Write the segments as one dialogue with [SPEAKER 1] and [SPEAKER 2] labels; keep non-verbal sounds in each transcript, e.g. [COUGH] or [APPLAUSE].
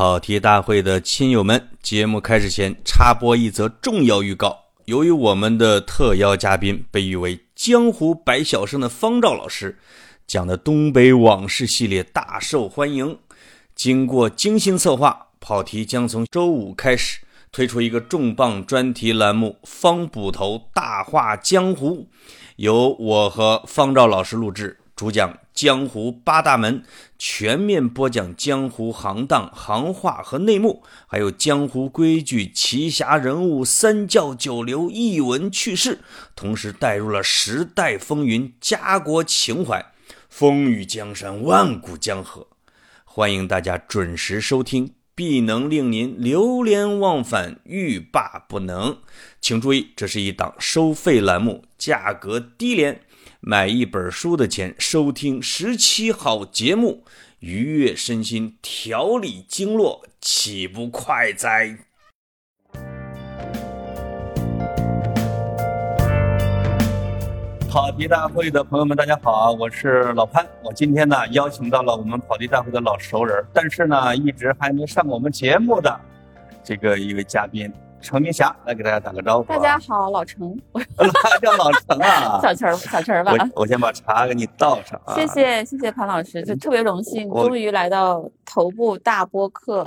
[SPEAKER 1] 跑题大会的亲友们，节目开始前插播一则重要预告。由于我们的特邀嘉宾被誉为“江湖百晓生”的方照老师讲的东北往事系列大受欢迎，经过精心策划，跑题将从周五开始推出一个重磅专题栏目《方捕头大话江湖》，由我和方照老师录制，主讲江湖八大门，全面播讲江湖行当、行话和内幕，还有江湖规矩、奇侠人物、三教九流、逸闻趣事，同时带入了时代风云、家国情怀，风雨江山，万古江河。欢迎大家准时收听，必能令您流连忘返、欲罢不能。请注意，这是一档收费栏目，价格低廉。买一本书的钱，收听十七好节目，愉悦身心，调理经络，岂不快哉？跑题大会的朋友们，大家好，我是老潘。我今天呢邀请到了我们跑题大会的老熟人，但是呢一直还没上过我们节目的这个一位嘉宾。程明霞来给大家打个招呼。
[SPEAKER 2] 大家好，老程，[LAUGHS]
[SPEAKER 1] 叫老程啊，[LAUGHS]
[SPEAKER 2] 小陈小陈吧。
[SPEAKER 1] 我我先把茶给你倒上啊。
[SPEAKER 2] 谢谢谢谢潘老师，就特别荣幸，终于来到头部大播客、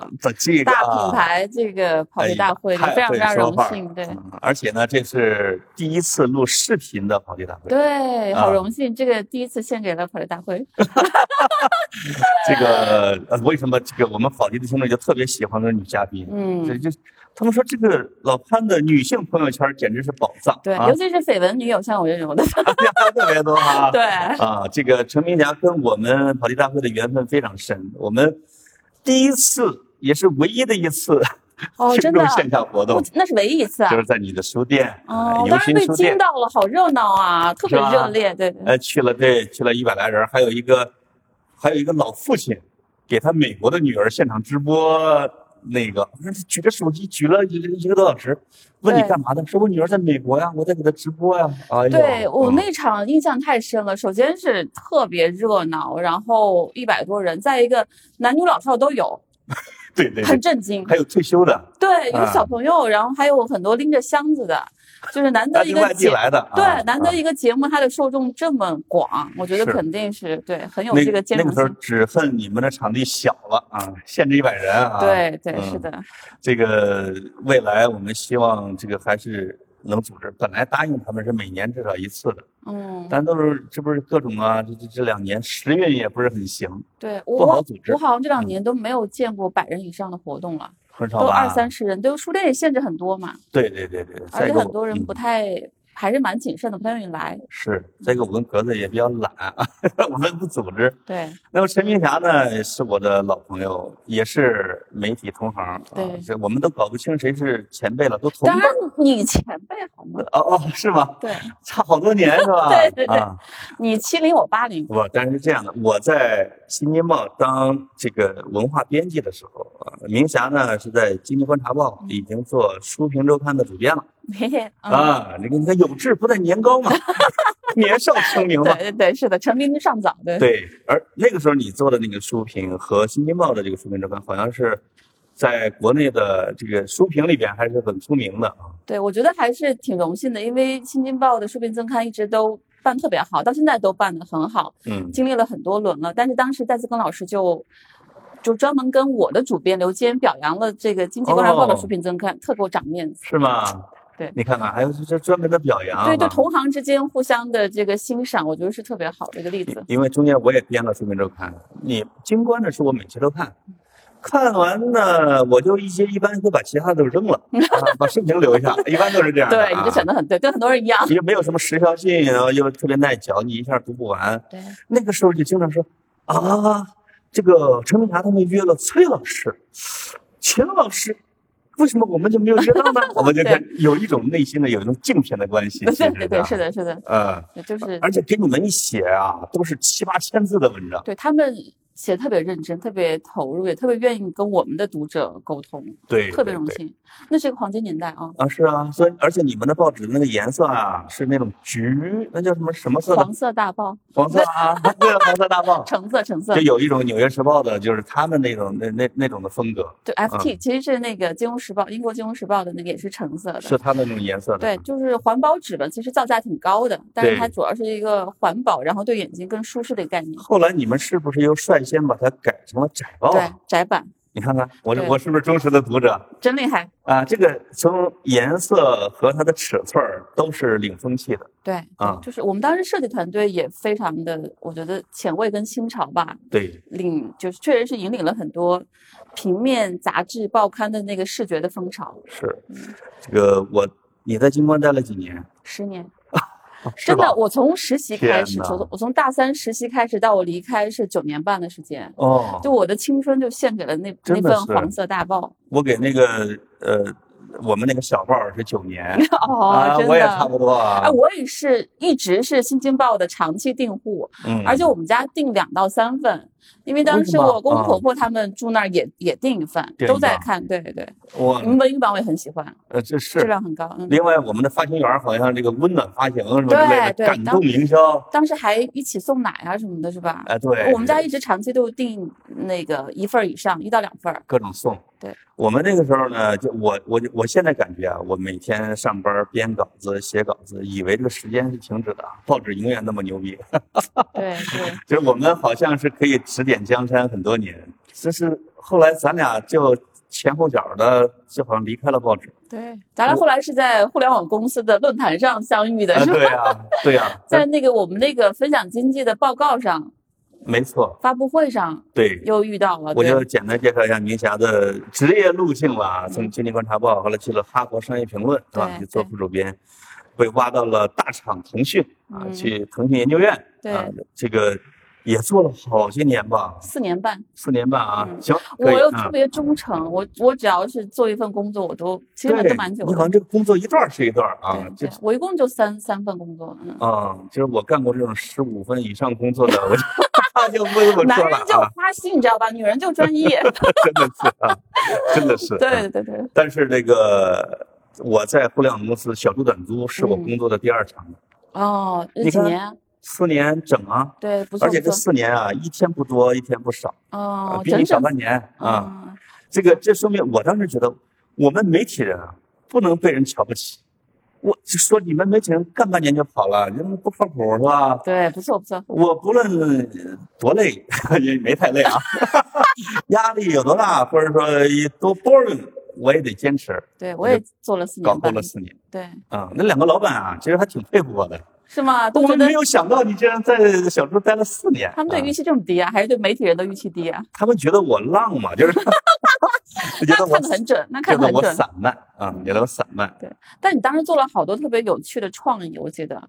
[SPEAKER 2] 大品牌这个跑题大会，非常非常荣幸。对，
[SPEAKER 1] 而且呢，这是第一次录视频的跑题大会。
[SPEAKER 2] 对，好荣幸，这个第一次献给了跑题大会。[LAUGHS]
[SPEAKER 1] 这个为什么这个我们跑题的听众就特别喜欢的女嘉宾？嗯，这就。他们说这个老潘的女性朋友圈简直是宝藏，
[SPEAKER 2] 对，尤其是绯闻女友像我这种的，[LAUGHS]
[SPEAKER 1] 特别多啊。
[SPEAKER 2] 对
[SPEAKER 1] 啊，这个陈明霞跟我们跑题大会的缘分非常深，我们第一次也是唯一的一次
[SPEAKER 2] 哦，[LAUGHS] 真的
[SPEAKER 1] 线下活动，
[SPEAKER 2] 那是唯一一次啊，
[SPEAKER 1] 就是在你的书店
[SPEAKER 2] 哦，当时被惊到了，好热闹啊，特别热烈，对对。
[SPEAKER 1] 呃，去了对，去了一百来人，还有一个还有一个老父亲给他美国的女儿现场直播。那个，举着手机举了一一个多小时，问你干嘛的？说我女儿在美国呀，我在给她直播呀。哎
[SPEAKER 2] 对我那场印象太深了。首先是特别热闹，然后一百多人，再一个男女老少都有，[LAUGHS]
[SPEAKER 1] 对对，
[SPEAKER 2] 很震惊。
[SPEAKER 1] 还有退休的，
[SPEAKER 2] 对，有小朋友，然后还有很多拎着箱子的。就是难得一个节，对，难得一个节目，它的受众这么广，我觉得肯定是对，很有这个坚
[SPEAKER 1] 那个时候只恨你们的场地小了啊，限制一百人啊。
[SPEAKER 2] 对对，是的。
[SPEAKER 1] 这个未来我们希望这个还是能组织，本来答应他们是每年至少一次的，嗯，但都是这不是各种啊，这这这两年时运也不是很行，
[SPEAKER 2] 对，
[SPEAKER 1] 不好组织。
[SPEAKER 2] 我好像这两年都没有见过百人以上的活动了。
[SPEAKER 1] 很少
[SPEAKER 2] 都二三十人，都书店也限制很多嘛。
[SPEAKER 1] 对对对对，
[SPEAKER 2] 而且很多人不太。还是蛮谨慎的，不太愿意来。
[SPEAKER 1] 是这个，我跟格子也比较懒，[LAUGHS] 我们不组织。
[SPEAKER 2] 对。
[SPEAKER 1] 那么陈明霞呢，是我的老朋友，也是媒体同行。
[SPEAKER 2] 对。
[SPEAKER 1] 这我们都搞不清谁是前辈了，都同。
[SPEAKER 2] 当然，你前辈好吗？
[SPEAKER 1] 哦哦，是吗？
[SPEAKER 2] 对。
[SPEAKER 1] 差好多年是吧？[LAUGHS]
[SPEAKER 2] 对对对。你七零，我八零。
[SPEAKER 1] 不，但是这样的，我在《新京报》当这个文化编辑的时候啊，明霞呢是在《经济观察报》已经做《书评周刊》的主编了。[LAUGHS] 啊，那个你看有志不在年高嘛，[LAUGHS] 年少成名嘛。
[SPEAKER 2] 对对对，是的，成名尚早。对
[SPEAKER 1] 对，而那个时候你做的那个书评和《新京报》的这个书评周刊，好像是在国内的这个书评里边还是很出名的啊。
[SPEAKER 2] 对，我觉得还是挺荣幸的，因为《新京报》的书评增刊一直都办特别好，到现在都办得很好。嗯，经历了很多轮了，但是当时戴自更老师就就专门跟我的主编刘坚表扬了这个《经济观察报》的书评增刊，特给我长面子。
[SPEAKER 1] 是吗？
[SPEAKER 2] 对，
[SPEAKER 1] 你看看，还有这专门的表扬，
[SPEAKER 2] 对对，同行之间互相的这个欣赏，我觉得是特别好的一个例子。
[SPEAKER 1] 因为中间我也编了书评周刊，你经关的书我每期都看，看完呢我就一些一般会把其他的都扔了，把视频留下，一般都是这样。
[SPEAKER 2] 对，你就选的很对，跟很多人一样。
[SPEAKER 1] 也没有什么时效性，然后又特别耐嚼，你一下读不完。
[SPEAKER 2] 对，
[SPEAKER 1] 那个时候就经常说啊，这个陈明霞他们约了崔老师、秦老师。为什么我们就没有约到呢？[LAUGHS] 我们就看有一种内心的有一种敬佩的关系。
[SPEAKER 2] 对对对，是的，是的。
[SPEAKER 1] 呃，
[SPEAKER 2] 就是。
[SPEAKER 1] 而且给你们一写啊，都是七八千字的文章。
[SPEAKER 2] 对他们写特别认真，特别投入，也特别愿意跟我们的读者沟通，
[SPEAKER 1] 对，
[SPEAKER 2] 特别荣幸。那是一个黄金年代啊！
[SPEAKER 1] 啊，是啊，所以而且你们的报纸那个颜色啊，是那种橘，那叫什么什么色？
[SPEAKER 2] 黄色大报。
[SPEAKER 1] 黄色啊，[LAUGHS] 对，黄色大报。[LAUGHS]
[SPEAKER 2] 橙色，橙色。
[SPEAKER 1] 就有一种《纽约时报》的，就是他们那种那那那种的风格。
[SPEAKER 2] 对，FT 其实是那个《金融时报》，英国《金融时报》的那个也是橙色的。
[SPEAKER 1] 是它那种颜色的。
[SPEAKER 2] 对，就是环保纸吧，其实造价挺高的，但是它主要是一个环保，然后对眼睛更舒适的概念。
[SPEAKER 1] 后来你们是不是又率先把它改成了窄报？
[SPEAKER 2] 对，窄版。
[SPEAKER 1] 你看看我，我是不是忠实的读者？
[SPEAKER 2] 真厉害
[SPEAKER 1] 啊！这个从颜色和它的尺寸都是领风气的。
[SPEAKER 2] 对啊，就是我们当时设计团队也非常的，我觉得前卫跟新潮吧。
[SPEAKER 1] 对，
[SPEAKER 2] 领就是确实是引领了很多平面杂志报刊的那个视觉的风潮。
[SPEAKER 1] 是，这个我你在金光待了几年？
[SPEAKER 2] 十年。真的，我从实习开始，从我从大三实习开始到我离开是九年半的时间。哦，就我的青春就献给了那那份黄色大报。
[SPEAKER 1] 我给那个呃，我们那个小报是九年。[LAUGHS]
[SPEAKER 2] 哦，真
[SPEAKER 1] 的，我也差不多啊。
[SPEAKER 2] 哎，我也是一直是新京报的长期订户，嗯，而且我们家订两到三份。因为当时我公公婆婆他们住那儿也也订一份，都在看，对对。我们文娱版我也很喜欢，
[SPEAKER 1] 呃，这是
[SPEAKER 2] 质量很高。
[SPEAKER 1] 另外，我们的发行员好像这个温暖发行什么之类的，感动营销。
[SPEAKER 2] 当时还一起送奶啊什么的，是吧？
[SPEAKER 1] 哎，对。
[SPEAKER 2] 我们家一直长期都订那个一份以上，一到两份。
[SPEAKER 1] 各种送。
[SPEAKER 2] 对。
[SPEAKER 1] 我们那个时候呢，就我我我现在感觉啊，我每天上班编稿子写稿子，以为这个时间是停止的，报纸永远那么牛逼。
[SPEAKER 2] 对对。[LAUGHS]
[SPEAKER 1] 就是我们好像是可以指点江山很多年，这是后来咱俩就前后脚的，就好像离开了报纸。
[SPEAKER 2] 对，咱俩后来是在互联网公司的论坛上相遇的，是吧？
[SPEAKER 1] 对呀，对呀，
[SPEAKER 2] 在那个我们那个分享经济的报告上。
[SPEAKER 1] 没错，
[SPEAKER 2] 发布会上
[SPEAKER 1] 对
[SPEAKER 2] 又遇到了，
[SPEAKER 1] 我就简单介绍一下明霞的职业路径吧。从经济观察报，后来去了哈佛商业评论，是吧？去做副主编，被挖到了大厂腾讯啊，去腾讯研究院啊，这个。也做了好些年吧，
[SPEAKER 2] 四年半，
[SPEAKER 1] 四年半啊，行，
[SPEAKER 2] 我又特别忠诚，我我只要是做一份工作，我都其实都蛮久。
[SPEAKER 1] 你好像这个工作一段是一段啊，
[SPEAKER 2] 就，我一共就三三份工作。
[SPEAKER 1] 啊，就是我干过这种十五分以上工作的，我就 [LAUGHS] 不说了。男
[SPEAKER 2] 人就花心，你知道吧？女人就专业。[LAUGHS]
[SPEAKER 1] 真的是啊，真的是。[LAUGHS]
[SPEAKER 2] 对对对。
[SPEAKER 1] 但是那个我在互联网公司小猪短租是我工作的第二场。
[SPEAKER 2] 哦，几年？
[SPEAKER 1] 四年整啊，
[SPEAKER 2] 对，
[SPEAKER 1] 而且这四年啊，一天不多，一天不少，
[SPEAKER 2] 哦，
[SPEAKER 1] 比你小半年啊。这个这说明，我当时觉得，我们媒体人啊，不能被人瞧不起。我就说你们媒体人干半年就跑了，你们不靠谱是吧？
[SPEAKER 2] 对，不错不错。
[SPEAKER 1] 我不论多累，也没太累啊，[LAUGHS] 压力有多大，或者说多 boring，我也得坚持。
[SPEAKER 2] 对，我也做了四年，
[SPEAKER 1] 搞过了四年。
[SPEAKER 2] 对，
[SPEAKER 1] 啊，那两个老板啊，其实还挺佩服我的。
[SPEAKER 2] 是吗？
[SPEAKER 1] 我们没有想到你竟然在小猪待了四年。
[SPEAKER 2] 他们对预期这么低啊？还是对媒体人的预期低啊？
[SPEAKER 1] 他们觉得我浪嘛，就是 [LAUGHS] 觉得我
[SPEAKER 2] 看得很准，那看得很准。
[SPEAKER 1] 我散漫啊，觉得我散漫。
[SPEAKER 2] 对，但你当时做了好多特别有趣的创意，我记得，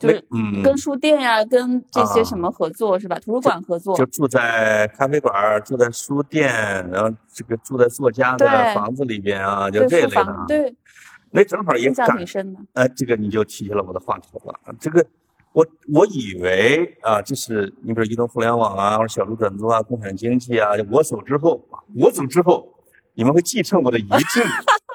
[SPEAKER 2] 就是跟书店呀，跟这些什么合作是吧？图书馆合作，
[SPEAKER 1] 就住在咖啡馆，住在书店，然后这个住在作家的房子里边啊，就这类的。
[SPEAKER 2] 对。
[SPEAKER 1] 那正好也赶，
[SPEAKER 2] 呃，
[SPEAKER 1] 这个你就提起了我的话题了。这个，我我以为啊，就是你比如移动互联网啊，或者小猪短租啊，共享经济啊，我走之后，我走之后，你们会继承我的遗志，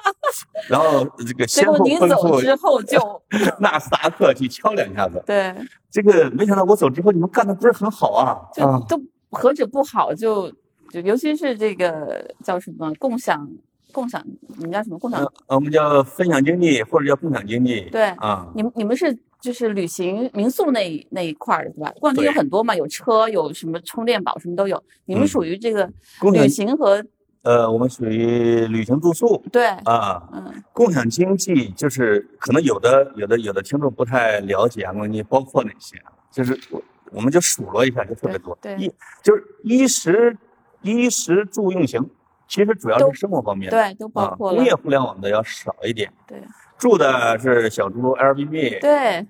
[SPEAKER 1] [LAUGHS] 然后这个先后吩咐
[SPEAKER 2] 之后就 [LAUGHS]
[SPEAKER 1] 纳斯达克去敲两下子。
[SPEAKER 2] 对，
[SPEAKER 1] 这个没想到我走之后，你们干的不是很好啊，
[SPEAKER 2] 就都何止不好，就就尤其是这个叫什么共享。共享，你们叫什么共享？
[SPEAKER 1] 呃我们叫分享经济或者叫共享经济。
[SPEAKER 2] 对啊，你们你们是就是旅行民宿那那一块的是吧？逛街有很多嘛，有车，有什么充电宝，什么都有。你们属于这个旅行和
[SPEAKER 1] 呃，我们属于旅行住宿。
[SPEAKER 2] 对
[SPEAKER 1] 啊，嗯，共享经济就是可能有的有的有的听众不太了解啊，共享经济包括哪些啊？就是我我们就数落一下，就特别多。
[SPEAKER 2] 对，
[SPEAKER 1] 一就是衣食衣食住用行。其实主要是生活方面，
[SPEAKER 2] 对，都包括
[SPEAKER 1] 了。工业互联网的要少一点，
[SPEAKER 2] 对。
[SPEAKER 1] 住的是小猪 Airbnb，
[SPEAKER 2] 对。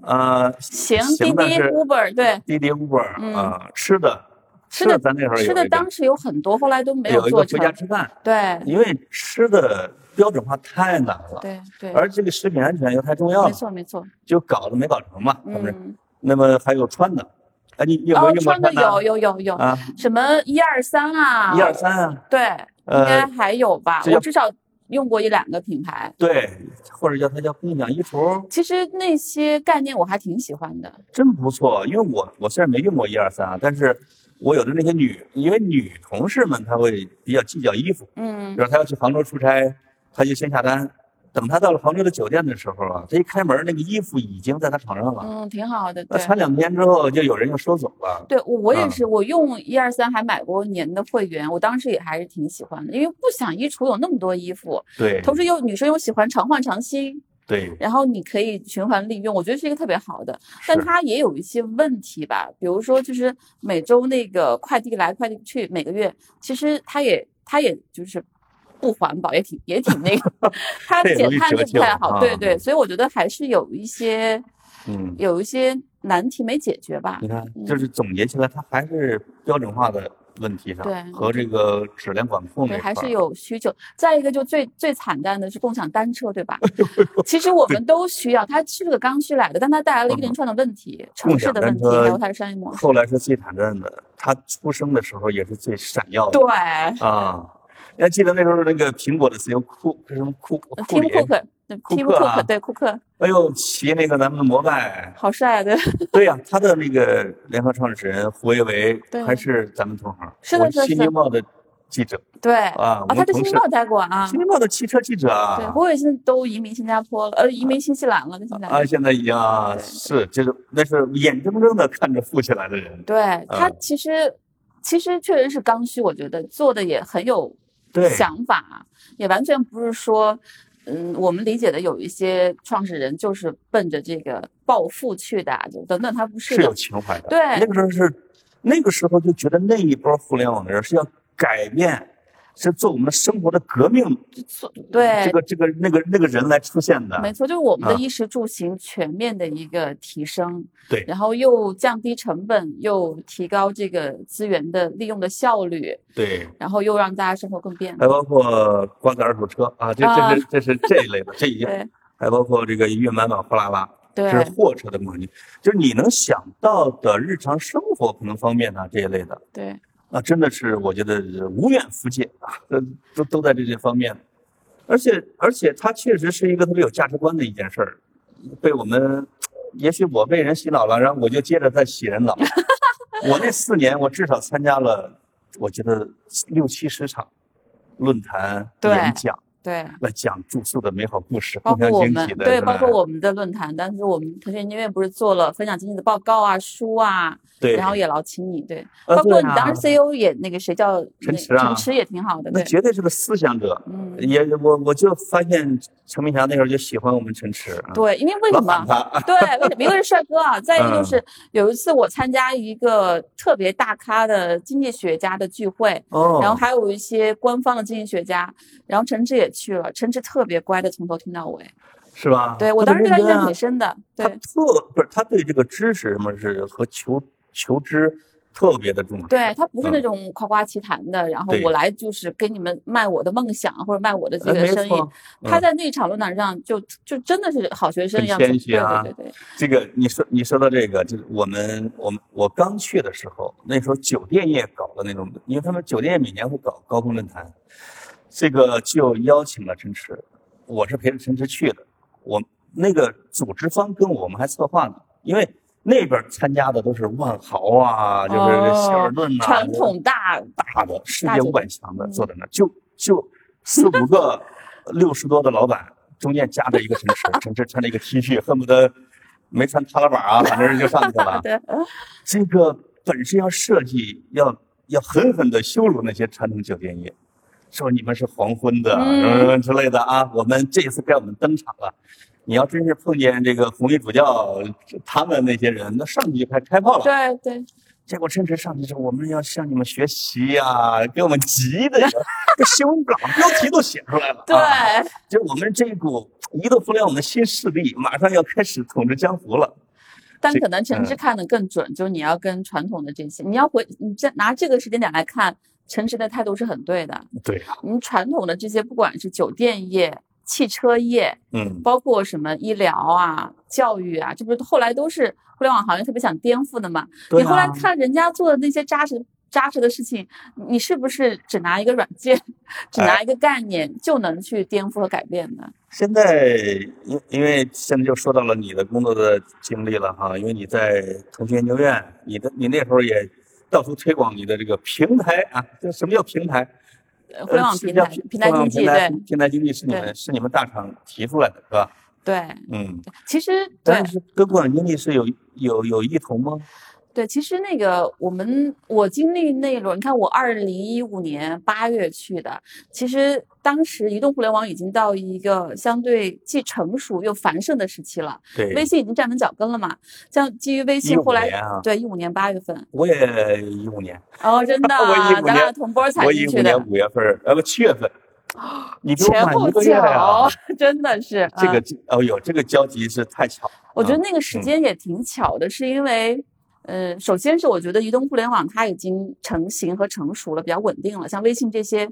[SPEAKER 1] 呃，
[SPEAKER 2] 行，滴滴 Uber，对。
[SPEAKER 1] 滴滴 Uber 啊，吃的，吃的咱那会儿
[SPEAKER 2] 吃的当时有很多，后来都没
[SPEAKER 1] 有
[SPEAKER 2] 做
[SPEAKER 1] 回家吃饭，
[SPEAKER 2] 对。
[SPEAKER 1] 因为吃的标准化太难了，
[SPEAKER 2] 对对。
[SPEAKER 1] 而这个食品安全又太重要了，没
[SPEAKER 2] 错没错。
[SPEAKER 1] 就搞得没搞成嘛，是不是？那么还有穿的。啊，你有没有
[SPEAKER 2] 穿的？有有有有啊，什么一二三啊？
[SPEAKER 1] 一二三啊？
[SPEAKER 2] 对，应该还有吧？我至少用过一两个品牌。
[SPEAKER 1] 对，或者叫它叫共享衣橱。
[SPEAKER 2] 其实那些概念我还挺喜欢的，
[SPEAKER 1] 真不错。因为我我虽然没用过一二三啊，但是我有的那些女，因为女同事们她会比较计较衣服，嗯，比如她要去杭州出差，她就先下单。等他到了杭州的酒店的时候啊，他一开门，那个衣服已经在他床上了。
[SPEAKER 2] 嗯，挺好的。
[SPEAKER 1] 那穿两天之后，就有人又收走了。
[SPEAKER 2] 对，我我也是，我用一二三还买过年的会员，我当时也还是挺喜欢的，因为不想衣橱有那么多衣服。
[SPEAKER 1] 对。
[SPEAKER 2] 同时又女生又喜欢常换常新。
[SPEAKER 1] 对。
[SPEAKER 2] 然后你可以循环利用，我觉得是一个特别好的，但它也有一些问题吧，比如说就是每周那个快递来快递去，每个月其实它也它也就是。不环保也挺也挺那个，[LAUGHS] 它减碳就不太好，对对，所以我觉得还是有一些，嗯，有一些难题没解决吧。
[SPEAKER 1] 你看，就是总结起来，它还是标准化的问题上，
[SPEAKER 2] 对，
[SPEAKER 1] 和这个质量管控
[SPEAKER 2] 对，还是有需求。再一个，就最最惨淡的是共享单车，对吧？[LAUGHS] 其实我们都需要，它是个刚需来的，但它带来了一连串的问题，城市的问题，然后它的商业模式。
[SPEAKER 1] 后来是最惨淡的，它出生的时候也是最闪耀的。
[SPEAKER 2] 对
[SPEAKER 1] 啊。[LAUGHS] 你还记得那时候那个苹果的 CEO 库是什么库库里？库克，
[SPEAKER 2] 库克，对库克。
[SPEAKER 1] 哎呦，骑那个咱们的摩拜，
[SPEAKER 2] 好帅啊。
[SPEAKER 1] 对呀，他的那个联合创始人胡维维还是咱们同行，
[SPEAKER 2] 是的，是的。
[SPEAKER 1] 新京报的记者。
[SPEAKER 2] 对啊，他在新京报待过啊。
[SPEAKER 1] 新京报的汽车记者啊。
[SPEAKER 2] 对，胡伟现在都移民新加坡了，呃，移民新西兰了，现在。啊，
[SPEAKER 1] 现在已经啊，是就是那是眼睁睁的看着富起来的人。
[SPEAKER 2] 对他其实其实确实是刚需，我觉得做的也很有。想法也完全不是说，嗯，我们理解的有一些创始人就是奔着这个暴富去的，就等等，他不是
[SPEAKER 1] 是有情怀的。
[SPEAKER 2] 对，
[SPEAKER 1] 那个时候是那个时候就觉得那一波互联网的人是要改变。是做我们的生活的革命，
[SPEAKER 2] 对。
[SPEAKER 1] 这个这个那个那个人来出现的，
[SPEAKER 2] 没错，就是我们的衣食住行全面的一个提升，
[SPEAKER 1] 对，
[SPEAKER 2] 然后又降低成本，又提高这个资源的利用的效率，
[SPEAKER 1] 对，
[SPEAKER 2] 然后又让大家生活更便利，
[SPEAKER 1] 还包括瓜子二手车啊，这这是这是这一类的，这一类，还包括这个运满满货拉拉，
[SPEAKER 2] 对，
[SPEAKER 1] 是货车的模拟，就是你能想到的日常生活可能方便啊这一类的，
[SPEAKER 2] 对。
[SPEAKER 1] 啊，真的是我觉得无远弗届啊，都都都在这些方面，而且而且它确实是一个特别有价值观的一件事儿，被我们，也许我被人洗脑了，然后我就接着再洗人脑。我那四年，我至少参加了，我觉得六七十场论坛演讲。
[SPEAKER 2] 对，
[SPEAKER 1] 来讲住宿的美好故事，
[SPEAKER 2] 包括我们对，包括我们的论坛。当时我们腾讯音乐不是做了分享经济的报告啊、书啊，
[SPEAKER 1] 对，
[SPEAKER 2] 然后也老请你，对，包括你当时 CEO 也那个谁叫
[SPEAKER 1] 陈池啊，
[SPEAKER 2] 陈池也挺好的，
[SPEAKER 1] 那绝对是个思想者。嗯，也我我就发现陈明霞那时候就喜欢我们陈池。
[SPEAKER 2] 对，因为为什么？对，为什么？一个是帅哥啊，再一个就是有一次我参加一个特别大咖的经济学家的聚会，哦，然后还有一些官方的经济学家，然后陈池也。去了，陈志特别乖的，从头听到尾，
[SPEAKER 1] 是吧？
[SPEAKER 2] 对我当时对他印象挺深的。
[SPEAKER 1] 他特不是他对这个知识什么是和求求知特别的重视。
[SPEAKER 2] 对他不是那种夸夸其谈的，然后我来就是给你们卖我的梦想或者卖我的这个生意。他在那场论坛上就就真的是好学生一样
[SPEAKER 1] 谦虚
[SPEAKER 2] 啊。对对对，
[SPEAKER 1] 这个你说你说到这个，就是我们我们我刚去的时候，那时候酒店业搞的那种，因为他们酒店业每年会搞高峰论坛。这个就邀请了陈池，我是陪着陈池去的。我那个组织方跟我们还策划呢，因为那边参加的都是万豪啊，就是希尔顿呐，
[SPEAKER 2] 传统大
[SPEAKER 1] 大的世界五百强的坐在那，就就四五个六十多的老板，中间夹着一个陈池，陈池穿着一个 T 恤，恨不得没穿踏拉板啊，反正就上去了。[LAUGHS] 这个本身要设计，要要狠狠的羞辱那些传统酒店业。说你们是黄昏的什么之类的啊！我们这次该我们登场了。你要真是碰见这个红衣主教，他们那些人，那上去就开开炮了。
[SPEAKER 2] 对对。
[SPEAKER 1] 结果陈池上去说：“我们要向你们学习呀！”给我们急的，[LAUGHS] 这新闻稿标题都写出来了。
[SPEAKER 2] 对。
[SPEAKER 1] 就我们这一股移动互联网的新势力，马上要开始统治江湖了。
[SPEAKER 2] 但可能陈志看的更准，就是你要跟传统的这些，你要回你这拿这个时间点来看。陈池的态度是很对的。
[SPEAKER 1] 对
[SPEAKER 2] 我，们传统的这些，不管是酒店业、汽车业，嗯，包括什么医疗啊、教育啊，这不是后来都是互联网行业特别想颠覆的嘛。你后来看人家做的那些扎实扎实的事情，你是不是只拿一个软件，只拿一个概念就能去颠覆和改变呢？
[SPEAKER 1] 现在，因因为现在就说到了你的工作的经历了哈，因为你在腾讯研究院，你的你那时候也到处推广你的这个平台啊，这什么叫平台？
[SPEAKER 2] 互联网平台，平台经济，对，
[SPEAKER 1] 平台经济是你们是你们大厂提出来的，是吧？
[SPEAKER 2] 对，
[SPEAKER 1] 嗯，
[SPEAKER 2] 其实，
[SPEAKER 1] 但是跟共享经济是有有有异同吗？
[SPEAKER 2] 对，其实那个我们我经历那一轮，你看我二零一五年八月去的，其实当时移动互联网已经到一个相对既成熟又繁盛的时期了。
[SPEAKER 1] 对，
[SPEAKER 2] 微信已经站稳脚跟了嘛？像基于微信后来，对，一五年八月份，
[SPEAKER 1] 我也一五年。
[SPEAKER 2] 哦，真的，[LAUGHS] 啊咱俩同波才进去
[SPEAKER 1] 的。我一五年五月份，呃不七月份。你
[SPEAKER 2] 前后脚，真的是
[SPEAKER 1] 这个哦哟，这个交集是太巧。
[SPEAKER 2] 我觉得那个时间也挺巧的，是因为。呃，首先是我觉得移动互联网它已经成型和成熟了，比较稳定了。像微信这些，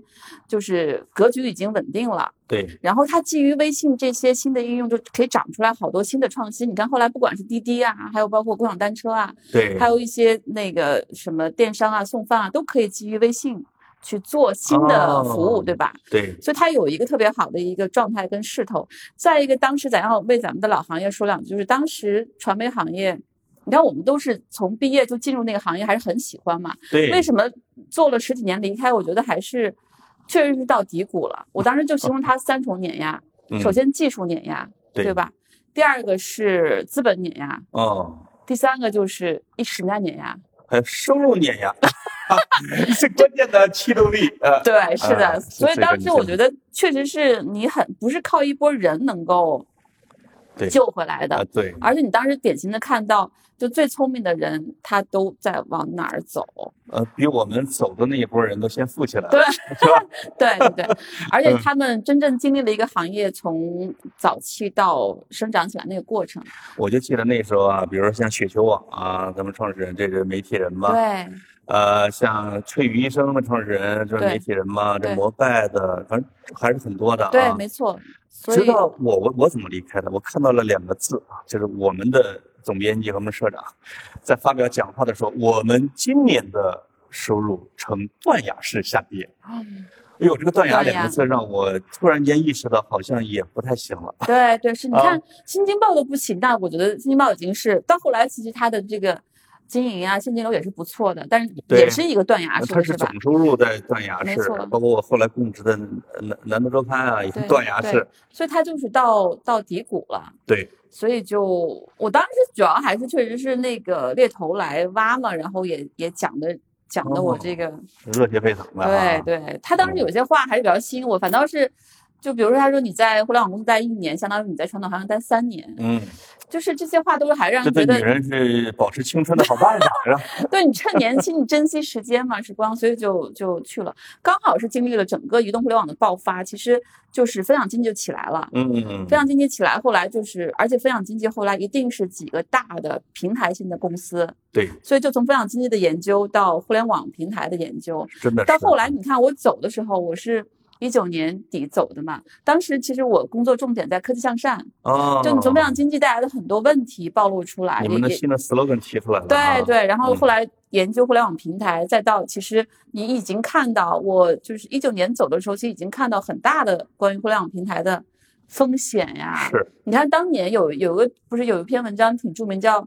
[SPEAKER 2] 就是格局已经稳定了。
[SPEAKER 1] 对。
[SPEAKER 2] 然后它基于微信这些新的应用，就可以长出来好多新的创新。你看后来不管是滴滴啊，还有包括共享单车啊，
[SPEAKER 1] 对，
[SPEAKER 2] 还有一些那个什么电商啊、送饭啊，都可以基于微信去做新的服务，对吧？
[SPEAKER 1] 对。
[SPEAKER 2] 所以它有一个特别好的一个状态跟势头。再一个，当时咱要为咱们的老行业说两句，就是当时传媒行业。你看，我们都是从毕业就进入那个行业，还是很喜欢嘛。
[SPEAKER 1] 对。
[SPEAKER 2] 为什么做了十几年离开？我觉得还是确实是到低谷了。我当时就形容它三重碾压：首先技术碾压，对吧？第二个是资本碾压。
[SPEAKER 1] 哦。
[SPEAKER 2] 第三个就是一时代碾压。
[SPEAKER 1] 还有收入碾压，[LAUGHS] 是关键的驱动力。呃，
[SPEAKER 2] 对，是的。所以当时我觉得，确实是你很不是靠一波人能够。救回来的，
[SPEAKER 1] 对，
[SPEAKER 2] 而且你当时典型的看到，就最聪明的人，他都在往哪儿走？
[SPEAKER 1] 呃，比我们走的那一波人都先富起来了，[LAUGHS]
[SPEAKER 2] 对？对对 [LAUGHS] 对，而且他们真正经历了一个行业从早期到生长起来那个过程。
[SPEAKER 1] 我就记得那时候啊，比如说像雪球网啊，咱们创始人这是媒体人嘛，
[SPEAKER 2] 对，
[SPEAKER 1] 呃，像翠羽医生的创始人就是媒体人嘛，这摩拜的，反正还是很多的啊，
[SPEAKER 2] 对，没错。
[SPEAKER 1] 知道我我我怎么离开的？我看到了两个字啊，就是我们的总编辑和我们社长在发表讲话的时候，我们今年的收入呈断崖式下跌。哎呦，这个“断崖”两个字让我突然间意识到，好像也不太行了。
[SPEAKER 2] 对对，是你看《新京报》都不行，但我觉得《新京报》已经是到后来，其实它的这个。经营啊，现金流也是不错的，但是也是一个断崖式，
[SPEAKER 1] 它是总收入在断崖式，包括我后来供职的南南都周刊啊，也是断崖式，
[SPEAKER 2] 所以它就是到到低谷了。
[SPEAKER 1] 对，
[SPEAKER 2] 所以就我当时主要还是确实是那个猎头来挖嘛，然后也也讲的讲的我这个
[SPEAKER 1] 热血沸腾的。
[SPEAKER 2] 对对，他当时有些话还是比较吸引我，反倒是。就比如说，他说你在互联网公司待一年，相当于你在传统行业待三年。
[SPEAKER 1] 嗯，
[SPEAKER 2] 就是这些话都是还让人觉得
[SPEAKER 1] 女人是保持青春的好办法，[LAUGHS] 是吧？
[SPEAKER 2] 对你趁年轻，你珍惜时间嘛，时光，所以就就去了。刚好是经历了整个移动互联网的爆发，其实就是分享经济就起来了。
[SPEAKER 1] 嗯嗯嗯。
[SPEAKER 2] 分享经济起来，后来就是，而且分享经济后来一定是几个大的平台性的公司。
[SPEAKER 1] 对。
[SPEAKER 2] 所以就从分享经济的研究到互联网平台的研究，
[SPEAKER 1] 真的。
[SPEAKER 2] 到后来你看我走的时候，我是。一九年底走的嘛，当时其实我工作重点在科技向善，
[SPEAKER 1] 哦，
[SPEAKER 2] 就你从分享经济带来的很多问题暴露出来，
[SPEAKER 1] 你们的新的 slogan 提出来了，
[SPEAKER 2] 对对，然后后来研究互联网平台，再到其实你已经看到，我就是一九年走的时候，其实已经看到很大的关于互联网平台的风险呀。
[SPEAKER 1] 是，
[SPEAKER 2] 你看当年有有个不是有一篇文章挺著名，叫《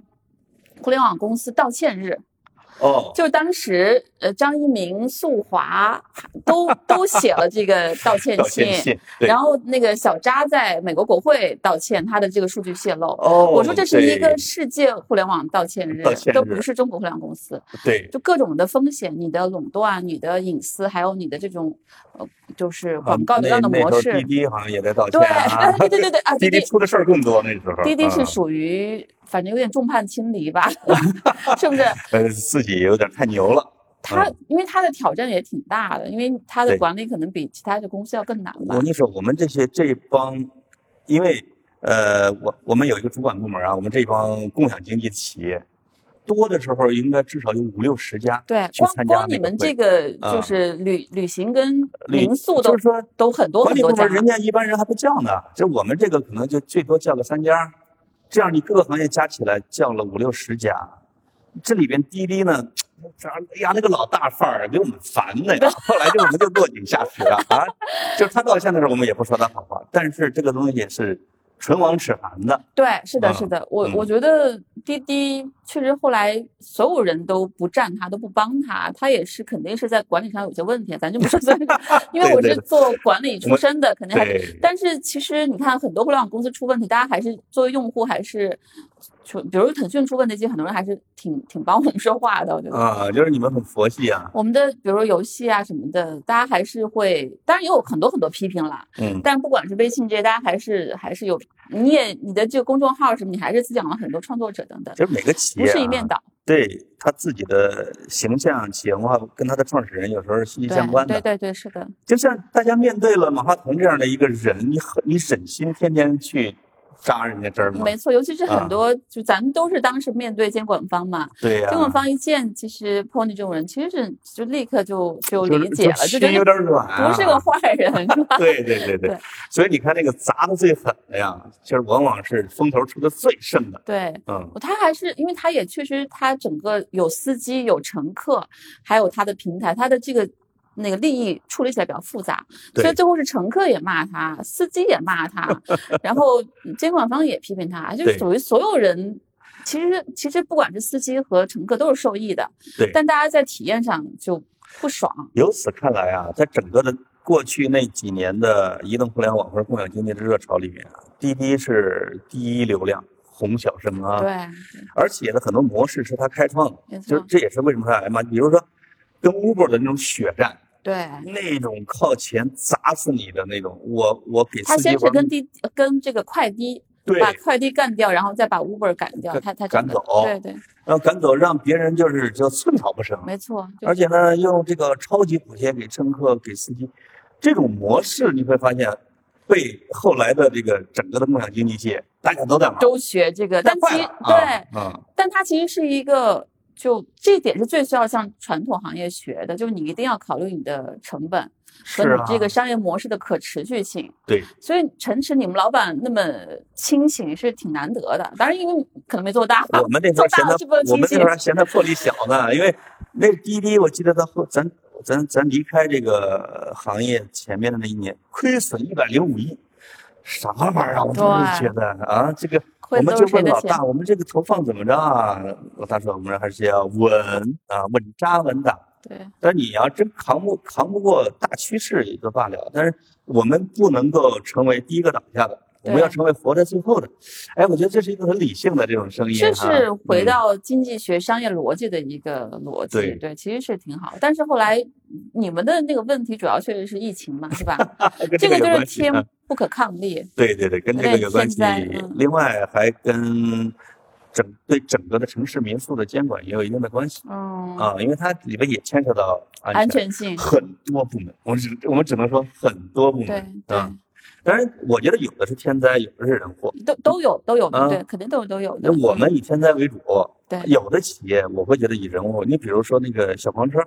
[SPEAKER 2] 互联网公司道歉日》。
[SPEAKER 1] 哦，
[SPEAKER 2] 就当时，呃，张一鸣、速滑都 [LAUGHS] 都写了这个 [LAUGHS] 道歉信，然后那个小扎在美国国会道歉，他的这个数据泄露。
[SPEAKER 1] 哦，
[SPEAKER 2] 我说这是一个世界互联网道歉日，都不是中国互联网公司。
[SPEAKER 1] 对，
[SPEAKER 2] 就各种的风险，你的垄断、你的隐私，还有你的这种，呃，就是广告流量的模式。
[SPEAKER 1] 滴滴好像也在道歉
[SPEAKER 2] 啊。对 [LAUGHS] 对对对啊，
[SPEAKER 1] 滴滴出的事儿更多那时候。
[SPEAKER 2] 滴滴是属于。反正有点众叛亲离吧，[LAUGHS] 是不是？
[SPEAKER 1] 呃，自己有点太牛了。
[SPEAKER 2] 他因为他的挑战也挺大的，因为他的管理可能比其他的公司要更难吧。
[SPEAKER 1] 我跟你说，我们这些这帮，因为呃，我我们有一个主管部门啊，我们这帮共享经济企业多的时候，应该至少有五六十家。
[SPEAKER 2] 对，
[SPEAKER 1] 光
[SPEAKER 2] 光你们这个就是旅旅行跟民宿
[SPEAKER 1] 都就是说
[SPEAKER 2] 都很多很多
[SPEAKER 1] 家。人家一般人还不叫呢，就我们这个可能就最多叫个三家。这样你各个行业加起来降了五六十家，这里边滴滴呢，哎呀那个老大范儿给我们烦的呀，后来就我们就落井下石了啊，就他到现在时候我们也不说他好话，但是这个东西是。唇亡齿寒的，
[SPEAKER 2] 对，是的，是的，我我觉得滴滴确实后来所有人都不站他，都不帮他，他也是肯定是在管理上有些问题，咱就不说这个，[LAUGHS] 因为我是做管理出身的，肯定还是。但是其实你看，很多互联网公司出问题，大家还是作为用户还是。就比如腾讯出问题，其实很多人还是挺挺帮我们说话的，我觉得
[SPEAKER 1] 啊，就是你们很佛系啊。
[SPEAKER 2] 我们的比如说游戏啊什么的，大家还是会，当然也有很多很多批评啦，嗯，但不管是微信这些，大家还是还是有，你也你的这个公众号什么，你还是滋养了很多创作者等等。
[SPEAKER 1] 就是每个企业
[SPEAKER 2] 不是一面倒，
[SPEAKER 1] 对他自己的形象、企业文化跟他的创始人有时候是息息相关的。
[SPEAKER 2] 对对对，是的。
[SPEAKER 1] 就像大家面对了马化腾这样的一个人，你很你忍心天天去。扎人家这儿吗？
[SPEAKER 2] 没错，尤其是很多，就咱们都是当时面对监管方嘛。
[SPEAKER 1] 对呀。
[SPEAKER 2] 监管方一见，其实 Pony 这种人，其实是就立刻就就理解了，就
[SPEAKER 1] 觉得有点软，
[SPEAKER 2] 不是个坏人，是吧？[LAUGHS]
[SPEAKER 1] 对对对对。所以你看那个砸的最狠的呀，其实往往是风头出的最盛的。
[SPEAKER 2] 对，嗯，他还是因为他也确实，他整个有司机、有乘客，还有他的平台，他的这个。那个利益处理起来比较复杂，所以最后是乘客也骂他，司机也骂他，然后 [LAUGHS] 监管方也批评他，就是属于所有人。其实其实不管是司机和乘客都是受益的，
[SPEAKER 1] 对。
[SPEAKER 2] 但大家在体验上就不爽。
[SPEAKER 1] 由此看来啊，在整个的过去那几年的移动互联网或者共享经济的热潮里面啊，滴滴是第一流量，红小生啊。
[SPEAKER 2] 对。
[SPEAKER 1] 而且呢，很多模式是他开创的，就这也是为什么他来嘛。比如说跟 Uber 的那种血战。
[SPEAKER 2] 对，
[SPEAKER 1] 那种靠钱砸死你的那种，我我给
[SPEAKER 2] 他先是跟滴跟这个快滴，
[SPEAKER 1] 对，
[SPEAKER 2] 把快滴干掉，然后再把 Uber 赶掉，他他
[SPEAKER 1] 赶走，
[SPEAKER 2] 对对，
[SPEAKER 1] 然后赶走，让别人就是就寸草不生，
[SPEAKER 2] 没错。
[SPEAKER 1] 而且呢，用这个超级补贴给乘客给司机，这种模式你会发现，被后来的这个整个的共享经济界大家都在玩，
[SPEAKER 2] 都学这个，但其实对，嗯，但它其实是一个。就这点是最需要向传统行业学的，就是你一定要考虑你的成本和你这个商业模式的可持续性。
[SPEAKER 1] 对，
[SPEAKER 2] 所以陈池，你们老板那么清醒是挺难得的。当然，因为可能没做大，[LAUGHS]
[SPEAKER 1] 我们那时候嫌他，我们那时候嫌他魄力小呢。因为 [LAUGHS] 那滴滴，我记得他后咱咱咱离开这个行业前面的那一年，亏损一百零五亿。啥玩意儿啊？我真是觉得啊，这个我们就问老大，我们这个投放怎么着啊？老大说我们还是要稳啊，稳扎稳打。
[SPEAKER 2] 对，
[SPEAKER 1] 但你要真扛不扛不过大趋势也就罢了，但是我们不能够成为第一个倒下的。我们要成为活在最后的，哎，我觉得这是一个很理性的这种声音，
[SPEAKER 2] 这是回到经济学商业逻辑的一个逻辑，
[SPEAKER 1] 对
[SPEAKER 2] 对，其实是挺好。但是后来你们的那个问题主要确实是疫情嘛，是吧？[LAUGHS]
[SPEAKER 1] 这
[SPEAKER 2] 个就是天不可抗力。
[SPEAKER 1] 对对对，跟这个有关系。另外还跟整对整个的城市民宿的监管也有一定的关系。嗯啊，因为它里边也牵扯到
[SPEAKER 2] 安全性
[SPEAKER 1] 很多部门，我们只我们只能说很多部门
[SPEAKER 2] 啊。
[SPEAKER 1] 当然，我觉得有的是天灾，有的是人祸，
[SPEAKER 2] 都都有都有的，对，肯定都有都有的。
[SPEAKER 1] 那我们以天灾为主，
[SPEAKER 2] 对，
[SPEAKER 1] 有的企业我会觉得以人祸。你比如说那个小黄车，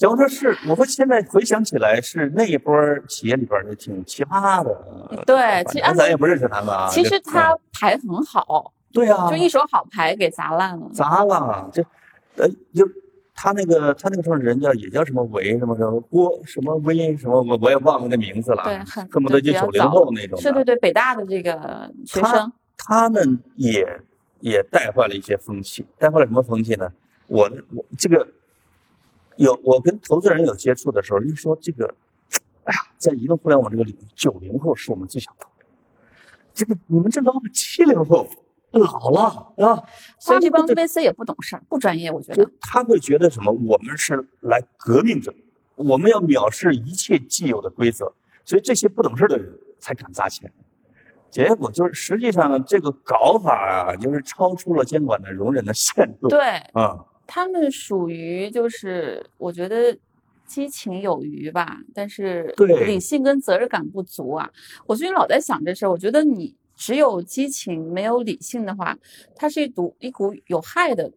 [SPEAKER 1] 小黄车是，我会现在回想起来是那一波企业里边的挺奇葩的。
[SPEAKER 2] 对，其实
[SPEAKER 1] 咱也不认识他们啊。
[SPEAKER 2] 其实他牌很好，
[SPEAKER 1] 对啊，
[SPEAKER 2] 就一手好牌给砸烂了。
[SPEAKER 1] 砸了，就呃就。他那个，他那个创始人叫也叫什么维什么什么郭什么威什么我我也忘了那名字了，
[SPEAKER 2] 对，
[SPEAKER 1] 恨不得就九零后那种。
[SPEAKER 2] 对对对，北大的这个学生，
[SPEAKER 1] 他们也也带坏了一些风气，带坏了什么风气呢？我我这个有我跟投资人有接触的时候，就说这个，哎呀，在移动互联网这个领域，九零后是我们最想投的，这个你们这老板七零后。老了啊，
[SPEAKER 2] 所以这帮 VC 也不懂事儿，不专业。我觉得
[SPEAKER 1] 他会觉得什么？我们是来革命者，我们要藐视一切既有的规则，所以这些不懂事的人才敢砸钱。结果就是，实际上这个搞法啊，就是超出了监管的容忍的限度。
[SPEAKER 2] 对，
[SPEAKER 1] 啊，
[SPEAKER 2] 他们属于就是我觉得激情有余吧，但是理性跟责任感不足啊。我最近老在想这事儿，我觉得你。只有激情没有理性的话，它是一股一股有害的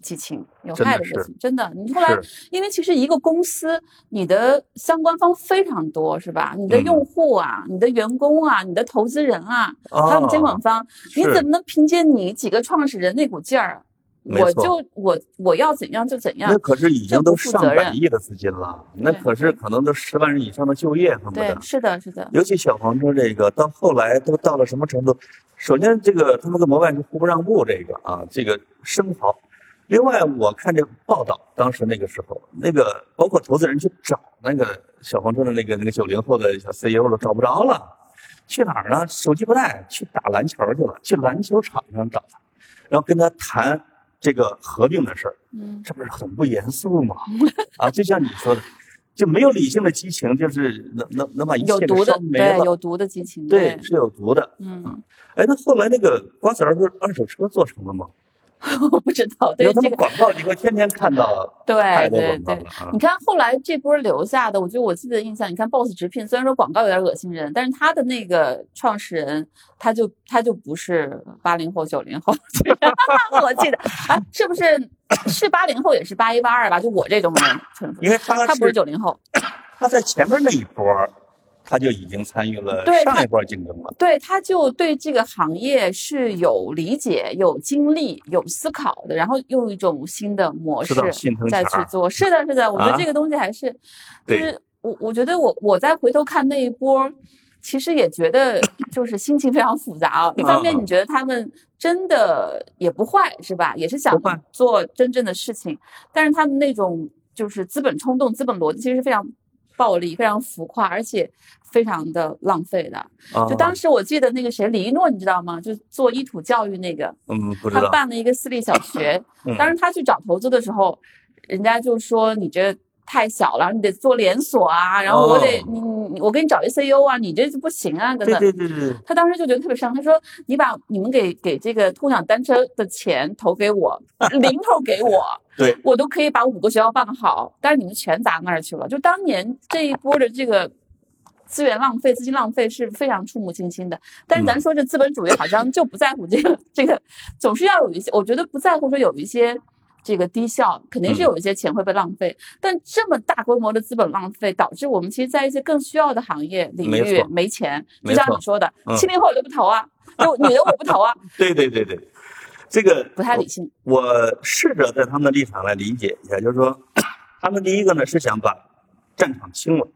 [SPEAKER 2] 激情，有害的激情，真的。你后来，因为其实一个公司，你的相关方非常多，是吧？你的用户啊，你的员工啊，你的投资人啊，还有监管方，你怎么能凭借你几个创始人那股劲儿？我就我我要怎样就怎样，
[SPEAKER 1] 那可是已经都上百亿的资金了，那可是可能都十万人以上的就业，恨不得。
[SPEAKER 2] 是的，是的。
[SPEAKER 1] 尤其小黄车这个，到后来都到了什么程度？首先，这个他们跟摩拜是互不让步，这个啊，这个生蚝。另外，我看这报道，当时那个时候，那个包括投资人去找那个小黄车的那个那个九零后的小 CEO 了找不着了，去哪儿呢？手机不带，去打篮球去了，去篮球场上找他，然后跟他谈。这个合并的事儿，嗯，这不是很不严肃吗？啊，就像你说的，就没有理性的激情，就是能能能把一切
[SPEAKER 2] 都
[SPEAKER 1] 烧没了。
[SPEAKER 2] 有毒的激情，
[SPEAKER 1] 对，是有毒的。嗯，哎，那后来那个瓜子儿不是二手车做成了吗？[LAUGHS]
[SPEAKER 2] 我不知道，对这个
[SPEAKER 1] 广告你会天天看到。[LAUGHS]
[SPEAKER 2] 对对对，你看后来这波留下的，我觉得我记得印象，你看 BOSS 直聘，虽然说广告有点恶心人，但是他的那个创始人，他就他就不是八零后九零后，[LAUGHS] 我记得啊，是不是是八零后也是八一八二吧？就我这种人，
[SPEAKER 1] 因为他
[SPEAKER 2] 他不是九零后，
[SPEAKER 1] 他在前面那一波。他就已经参与了上一波竞争了，
[SPEAKER 2] 对，他就对这个行业是有理解、有经历、有思考的，然后用一种新的模式再去做。是的，是的，我觉得这个东西还是，就是我我觉得我我再回头看那一波，其实也觉得就是心情非常复杂啊。一方面你觉得他们真的也不坏，是吧？也是想做真正的事情，但是他们那种就是资本冲动、资本逻辑其实是非常。暴力非常浮夸，而且非常的浪费的。就当时我记得那个谁，李一诺，你知道吗？就做依土教育那个，
[SPEAKER 1] 嗯，不知道。
[SPEAKER 2] 他办了一个私立小学，当时他去找投资的时候，人家就说你这。太小了，你得做连锁啊，然后我得你我给你找一 CEO 啊，你这不行啊，等等。
[SPEAKER 1] 对对对对。
[SPEAKER 2] 他当时就觉得特别伤，他说：“你把你们给给这个共享单车的钱投给我，[LAUGHS] 零头给我，
[SPEAKER 1] 对
[SPEAKER 2] 我都可以把五个学校办好，但是你们全砸那儿去了。就当年这一波的这个资源浪费、资金浪费是非常触目惊心的。但是咱说这资本主义好像就不在乎这个这个，总是要有一些，我觉得不在乎说有一些。”这个低效肯定是有一些钱会被浪费，但这么大规模的资本浪费，导致我们其实在一些更需要的行业领域没钱。就像你说的，七零后我都不投啊，就女的我不投啊。[LAUGHS]
[SPEAKER 1] 对对对对，这个
[SPEAKER 2] 不太理性。
[SPEAKER 1] 我试着在他们的立场来理解一下，就是说，他们第一个呢是想把战场清了，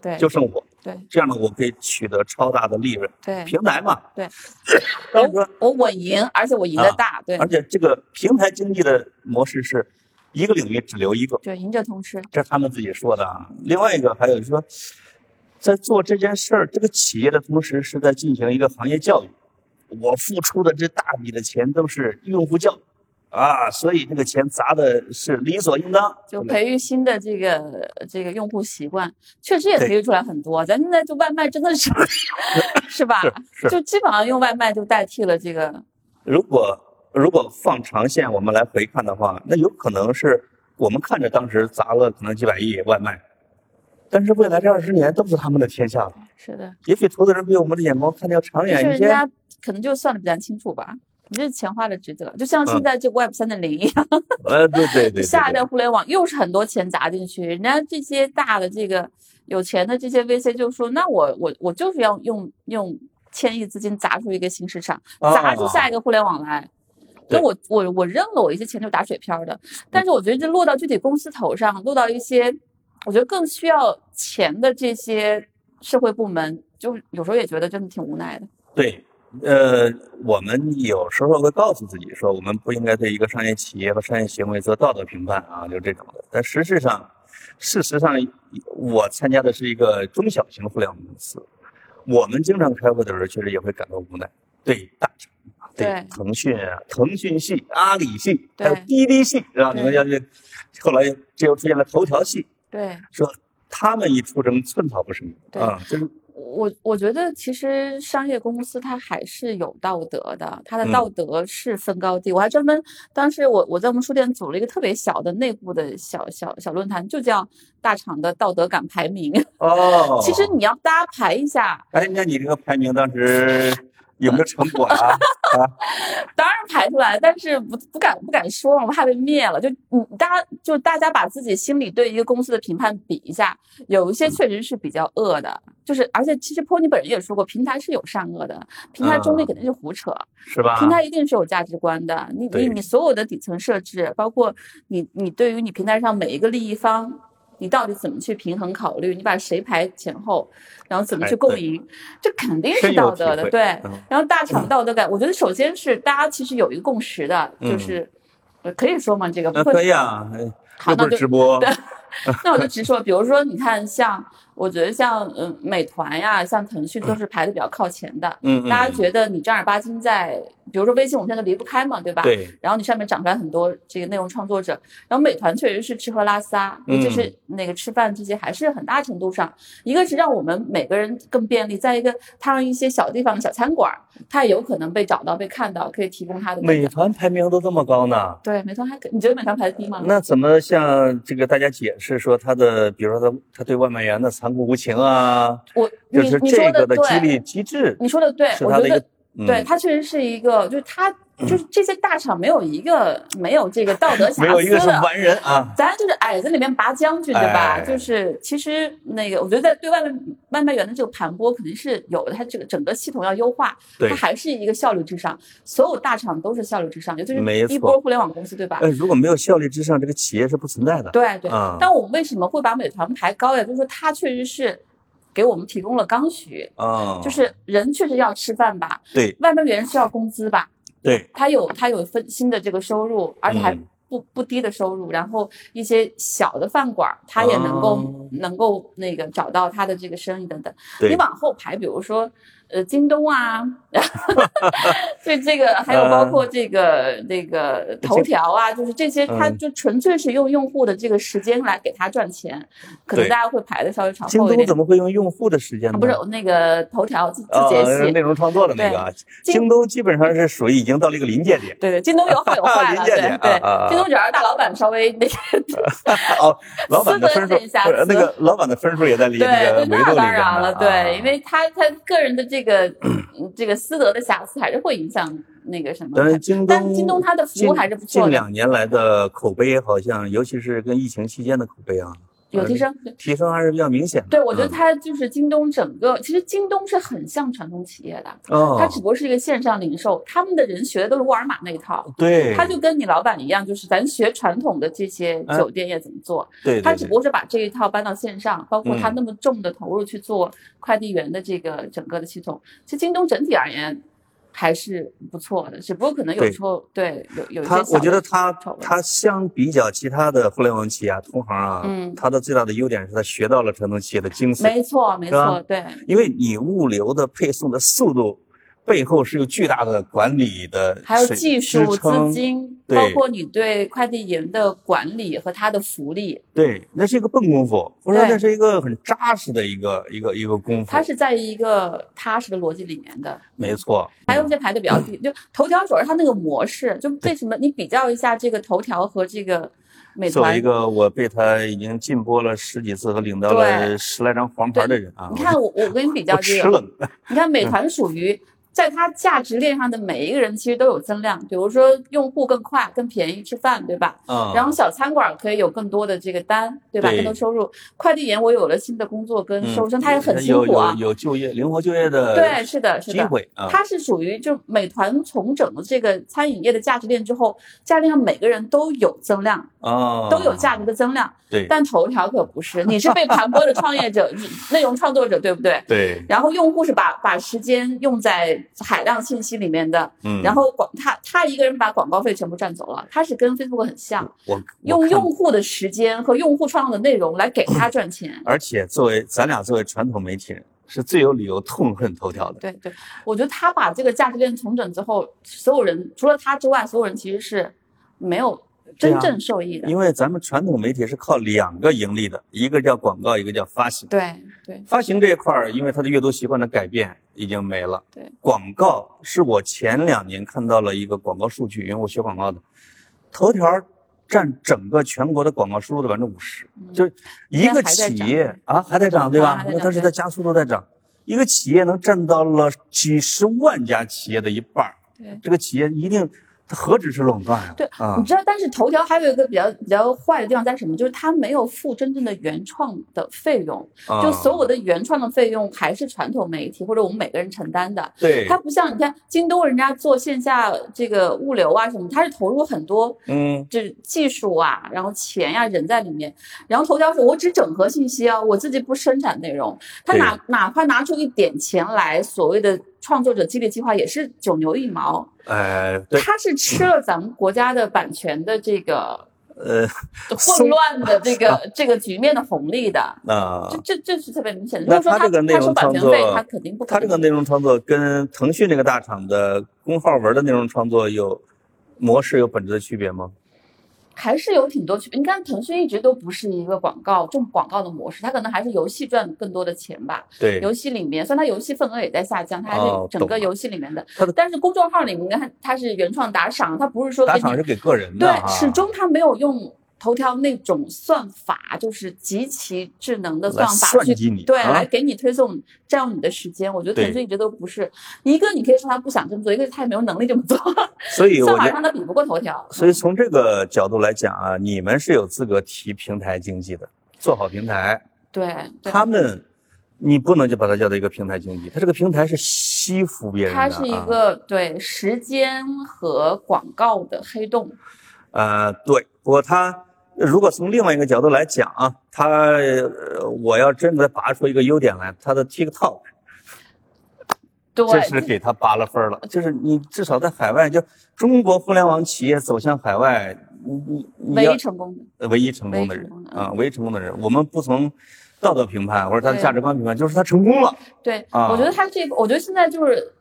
[SPEAKER 2] 对，
[SPEAKER 1] 就剩我。
[SPEAKER 2] 对，
[SPEAKER 1] 这样呢，我可以取得超大的利润。
[SPEAKER 2] 对，
[SPEAKER 1] 平台嘛。
[SPEAKER 2] 对，我我稳赢，而且我赢的大。对，
[SPEAKER 1] 而且这个平台经济的模式是一个领域只留一个。
[SPEAKER 2] 对，赢者通吃。
[SPEAKER 1] 这是他们自己说的啊。另外一个还有就是说，在做这件事儿，这个企业的同时是在进行一个行业教育。我付出的这大笔的钱都是用户教。啊，所以这个钱砸的是理所应当，
[SPEAKER 2] 就培育新的这个这个用户习惯，确实也培育出来很多。咱现在就外卖真的是，[LAUGHS] 是吧？
[SPEAKER 1] 是，
[SPEAKER 2] 就基本上用外卖就代替了这个。
[SPEAKER 1] 如果如果放长线，我们来回看的话，那有可能是我们看着当时砸了可能几百亿外卖，但是未来这二十年都是他们的天下了。
[SPEAKER 2] 是的，
[SPEAKER 1] 也许投资人比我们的眼光看的要长远一些。人
[SPEAKER 2] 家可能就算的比较清楚吧。你这钱花的值得，就像现在这 Web 三点零一样，
[SPEAKER 1] 呃，对对 [LAUGHS] 对，
[SPEAKER 2] 下一代互联网又是很多钱砸进去，人家这些大的这个有钱的这些 VC 就说，那我我我就是要用用千亿资金砸出一个新市场，砸出下一个互联网来，那我我我扔了我一些钱就打水漂的，但是我觉得这落到具体公司头上，落到一些我觉得更需要钱的这些社会部门，就有时候也觉得真的挺无奈的。
[SPEAKER 1] 对。呃，我们有时候会告诉自己说，我们不应该对一个商业企业和商业行为做道德评判啊，就这种的。但实质上，事实上，我参加的是一个中小型互联网公司，我们经常开会的时候，确实也会感到无奈。对大厂，对腾讯啊，腾讯系、阿里系，还有滴滴系，是吧？你们要去，后来这又出现了头条系，
[SPEAKER 2] 对，
[SPEAKER 1] 说他们一出征，寸草不生啊，就是。
[SPEAKER 2] 我我觉得其实商业公司它还是有道德的，它的道德是分高低。我还专门当时我我在我们书店组了一个特别小的内部的小小小论坛，就叫大厂的道德感排名。
[SPEAKER 1] 哦，
[SPEAKER 2] 其实你要大家排一下。
[SPEAKER 1] 哎，那你这个排名当时有没有成果啊？[LAUGHS]
[SPEAKER 2] 当然排出来，但是不不敢不敢说，我怕被灭了。就你大家就大家把自己心里对一个公司的评判比一下，有一些确实是比较恶的，就是而且其实坡尼本人也说过，平台是有善恶的，平台中立肯定是胡扯，
[SPEAKER 1] 是吧？
[SPEAKER 2] 平台一定是有价值观的，你你你所有的底层设置，包括你你对于你平台上每一个利益方。你到底怎么去平衡考虑？你把谁排前后，然后怎么去共赢？这肯定是道德的，对。然后大厂道德感，我觉得首先是大家其实有一个共识的，就是可以说吗？这个
[SPEAKER 1] 可以啊，
[SPEAKER 2] 好，那
[SPEAKER 1] 就直播。[LAUGHS]
[SPEAKER 2] 那我就直说，比如说，你看像。我觉得像嗯美团呀，像腾讯都是排的比较靠前的。嗯，大家觉得你正儿八经在，比如说微信，我们现在都离不开嘛，对吧？
[SPEAKER 1] 对。
[SPEAKER 2] 然后你上面长出来很多这个内容创作者，然后美团确实是吃喝拉撒，就是那个吃饭这些还是很大程度上，一个是让我们每个人更便利，再一个它让一些小地方的小餐馆，它也有可能被找到、被看到，可以提供它的。
[SPEAKER 1] 美团排名都这么高呢？
[SPEAKER 2] 对，美团还可，你觉得美团排的低吗？
[SPEAKER 1] 那怎么向这个大家解释说它的，比如说它它对外卖员的残酷无情啊？啊，
[SPEAKER 2] 我
[SPEAKER 1] 就是这个的激励机制，
[SPEAKER 2] 你说的对，我觉得对，它确实是一个，就是它就是这些大厂没有一个没有这个道德 [LAUGHS] 瑕疵的，
[SPEAKER 1] 没有一个是完人啊，
[SPEAKER 2] 咱就是矮子里面拔将军，对吧？就是其实那个，我觉得在对外卖外卖员的这个盘剥肯定是有的，它这个整个系统要优化，它还是一个效率至上，所有大厂都是效率至上，尤其是一波互联网公司，对吧？
[SPEAKER 1] 呃，如果没有效率至上，这个企业是不存在的。
[SPEAKER 2] 对对，但我们为什么会把美团排高呀？就是说它确实是。给我们提供了刚需啊，就是人确实要吃饭吧？
[SPEAKER 1] 对，
[SPEAKER 2] 外卖员需要工资吧？
[SPEAKER 1] 对，
[SPEAKER 2] 他有他有分新的这个收入，而且还不不低的收入。然后一些小的饭馆，他也能够能够那个找到他的这个生意等等。你往后排，比如说。呃，京东啊，[LAUGHS] 对这个还有包括这个那个头条啊，就是这些，它就纯粹是用用户的这个时间来给他赚钱，可能大家会排的稍微长。
[SPEAKER 1] 京东怎么会用用户的时间呢？
[SPEAKER 2] 不是那个头条自自节系
[SPEAKER 1] 内容创作的那个，京东基本上是属于已经到了一个临界点。
[SPEAKER 2] 对对，京东有好有坏 [LAUGHS] 了，对对，京东主要是大老板稍微那个 [LAUGHS]
[SPEAKER 1] 哦，老板的分数那个老板的分数也在临那个维度里
[SPEAKER 2] 那当然了，对，因为他他个人的这。这个这个私德的瑕疵还是会影响那个什么，
[SPEAKER 1] 但是京东，
[SPEAKER 2] 京东它的服务还是不错
[SPEAKER 1] 的。近两年来的口碑好像，尤其是跟疫情期间的口碑啊。
[SPEAKER 2] 有提升，
[SPEAKER 1] 提升还是比较明显的。
[SPEAKER 2] 对，我觉得它就是京东整个，其实京东是很像传统企业的，哦，它只不过是一个线上零售，他们的人学的都是沃尔玛那一套，
[SPEAKER 1] 对，
[SPEAKER 2] 他就跟你老板一样，就是咱学传统的这些酒店业怎么做，
[SPEAKER 1] 对，
[SPEAKER 2] 他只不过是把这一套搬到线上，包括他那么重的投入去做快递员的这个整个的系统，其实京东整体而言。还是不错的，只不过可能有时候对有有一些
[SPEAKER 1] 他我觉得他他相比较其他的互联网企业啊同行啊，
[SPEAKER 2] 嗯，
[SPEAKER 1] 他的最大的优点是他学到了传统企业的精髓，
[SPEAKER 2] 没错没错，对，
[SPEAKER 1] 因为你物流的配送的速度。背后是有巨大的管理的，
[SPEAKER 2] 还有技术资金，包括你对快递员的管理和他的福利。
[SPEAKER 1] 对，那是一个笨功夫，我说那是一个很扎实的一个一个一个功夫。
[SPEAKER 2] 它是在一个踏实的逻辑里面的。
[SPEAKER 1] 没错。
[SPEAKER 2] 还有一些排的比较低，[CLEARS THROAT] 就头条主要是它那个模式，就为什么你比较一下这个头条和这个美团？
[SPEAKER 1] 作为一个我被他已经禁播了十几次和领到了十来张黄牌的人啊，
[SPEAKER 2] 你看我我跟你比较这个，你看美 [LAUGHS] 团属于。在它价值链上的每一个人其实都有增量，比如说用户更快、更便宜吃饭，对吧？嗯。然后小餐馆可以有更多的这个单，对吧？更多收入。快递员我有了新的工作跟收入，他也很辛苦
[SPEAKER 1] 啊。有有就业灵活就业的
[SPEAKER 2] 对，是的，是的。
[SPEAKER 1] 机会啊。
[SPEAKER 2] 它是属于就美团重整了这个餐饮业的价值链之后，价值链上每个人都有增量
[SPEAKER 1] 啊，
[SPEAKER 2] 都有价值的增量。
[SPEAKER 1] 对。
[SPEAKER 2] 但头条可不是，你是被盘剥的创业者、[LAUGHS] 内容创作者，对不对？
[SPEAKER 1] 对。
[SPEAKER 2] 然后用户是把把时间用在。海量信息里面的，嗯，然后广他他一个人把广告费全部赚走了，他是跟 Facebook 很像，
[SPEAKER 1] 我
[SPEAKER 2] 用用户的时间和用户创造的内容来给他赚钱。
[SPEAKER 1] 而且作为咱俩作为传统媒体人，是最有理由痛恨头条的。
[SPEAKER 2] 对对，我觉得他把这个价值链重整之后，所有人除了他之外，所有人其实是没有。真正受益的，
[SPEAKER 1] 因为咱们传统媒体是靠两个盈利的，一个叫广告，一个叫发行。
[SPEAKER 2] 对对，
[SPEAKER 1] 发行这一块儿，因为它的阅读习惯的改变已经没了。
[SPEAKER 2] 对，
[SPEAKER 1] 广告是我前两年看到了一个广告数据，因为我学广告的，头条占整个全国的广告收入的百分之五十，就一个企业啊还在涨，对吧？那它是在加速度在涨，一个企业能占到了几十万家企业的一半儿。
[SPEAKER 2] 对，
[SPEAKER 1] 这个企业一定。它何止是垄断啊？
[SPEAKER 2] 对，你知道，但是头条还有一个比较比较坏的地方在什么？就是它没有付真正的原创的费用，就所有的原创的费用还是传统媒体或者我们每个人承担的。
[SPEAKER 1] 对，
[SPEAKER 2] 它不像你看京东，人家做线下这个物流啊什么，它是投入很多，
[SPEAKER 1] 嗯，
[SPEAKER 2] 就是技术啊，然后钱呀人在里面。然后头条是我只整合信息啊，我自己不生产内容，他哪哪怕拿出一点钱来，所谓的。创作者激励计划也是九牛一毛，
[SPEAKER 1] 哎，
[SPEAKER 2] 他是吃了咱们国家的版权的这个
[SPEAKER 1] 呃
[SPEAKER 2] 混乱的这个这个局面的红利的。
[SPEAKER 1] 啊，
[SPEAKER 2] 这这这是特别明显的。
[SPEAKER 1] 那他这个内容创作，
[SPEAKER 2] 他肯定不，
[SPEAKER 1] 他这个内容创作跟腾讯那个大厂的公号文的内容创作有模式有本质的区别吗？
[SPEAKER 2] 还是有挺多区别。你看，腾讯一直都不是一个广告重广告的模式，它可能还是游戏赚更多的钱吧。
[SPEAKER 1] 对，
[SPEAKER 2] 游戏里面，虽然它游戏份额也在下降，它还是整个游戏里面的。
[SPEAKER 1] 它的，
[SPEAKER 2] 但是公众号里面，你看它是原创打赏，它不是说
[SPEAKER 1] 打赏是给个人
[SPEAKER 2] 的。对，始终它没有用。头条那种算法就是极其智能的算法去对来给你推送，占用你的时间。我觉得腾讯一直都不是一个，你可以说他不想这么做，一个他也没有能力这么做。
[SPEAKER 1] 所以 [LAUGHS]
[SPEAKER 2] 算法上他比不过头条。
[SPEAKER 1] 所以从这个角度来讲啊，你们是有资格提平台经济的，做好平台。
[SPEAKER 2] 对，
[SPEAKER 1] 他们你不能就把它叫做一个平台经济，它这个平台是吸附别人的。
[SPEAKER 2] 它是一个对时间和广告的黑洞。
[SPEAKER 1] 呃，对，不过它。如果从另外一个角度来讲啊，他我要真的拔出一个优点来，他的 TikTok，这是给他拔了分了。就是你至少在海外，就中国互联网企业走向海外，你你
[SPEAKER 2] 唯一成功
[SPEAKER 1] 的，唯一成功的人啊，唯一成功的人。我们不从道德评判或者他的价值观评判，就是他成功了。
[SPEAKER 2] 对，我觉得他这个，我觉得现在就是。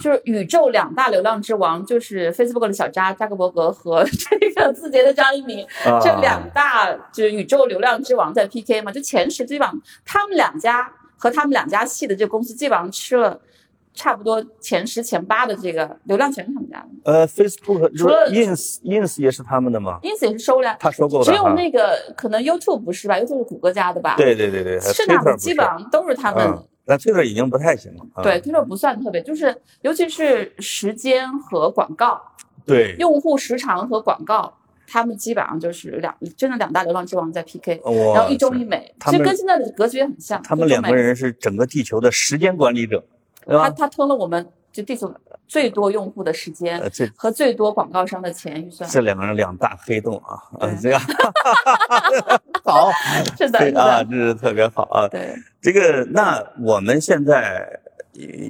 [SPEAKER 2] 就是宇宙两大流量之王，就是 Facebook 的小扎扎克伯格和 [LAUGHS] 这个字节的张一鸣，这两大就是宇宙流量之王在 PK 嘛？就前十基本上他们两家和他们两家系的这个公司基本上吃了差不多前十前八的这个流量全是他们家的。
[SPEAKER 1] 呃，Facebook 除了 Ins Ins 也是他们的吗
[SPEAKER 2] ？Ins 也是收了，
[SPEAKER 1] 他收购的。
[SPEAKER 2] 只有那个可能 YouTube 不是吧？YouTube 是谷歌家的吧？
[SPEAKER 1] 对对对对，
[SPEAKER 2] 剩下的基本上都是他们。
[SPEAKER 1] 那推特已经不太行了。
[SPEAKER 2] 对，推特不算特别，就是尤其是时间和广告，
[SPEAKER 1] 对，
[SPEAKER 2] 用户时长和广告，他们基本上就是两真的两大流浪之王在 PK。然后一中一美，其实跟现在的格局也很像。
[SPEAKER 1] 他们两个人是整个地球的时间管理者，对吧？
[SPEAKER 2] 他他吞了我们就这种最多用户的时间和最多广告商的钱预算。
[SPEAKER 1] 这两个人两大黑洞啊，这样。[LAUGHS] 好，
[SPEAKER 2] 是的，
[SPEAKER 1] 啊，这是特别好啊。
[SPEAKER 2] 对，
[SPEAKER 1] 这个那我们现在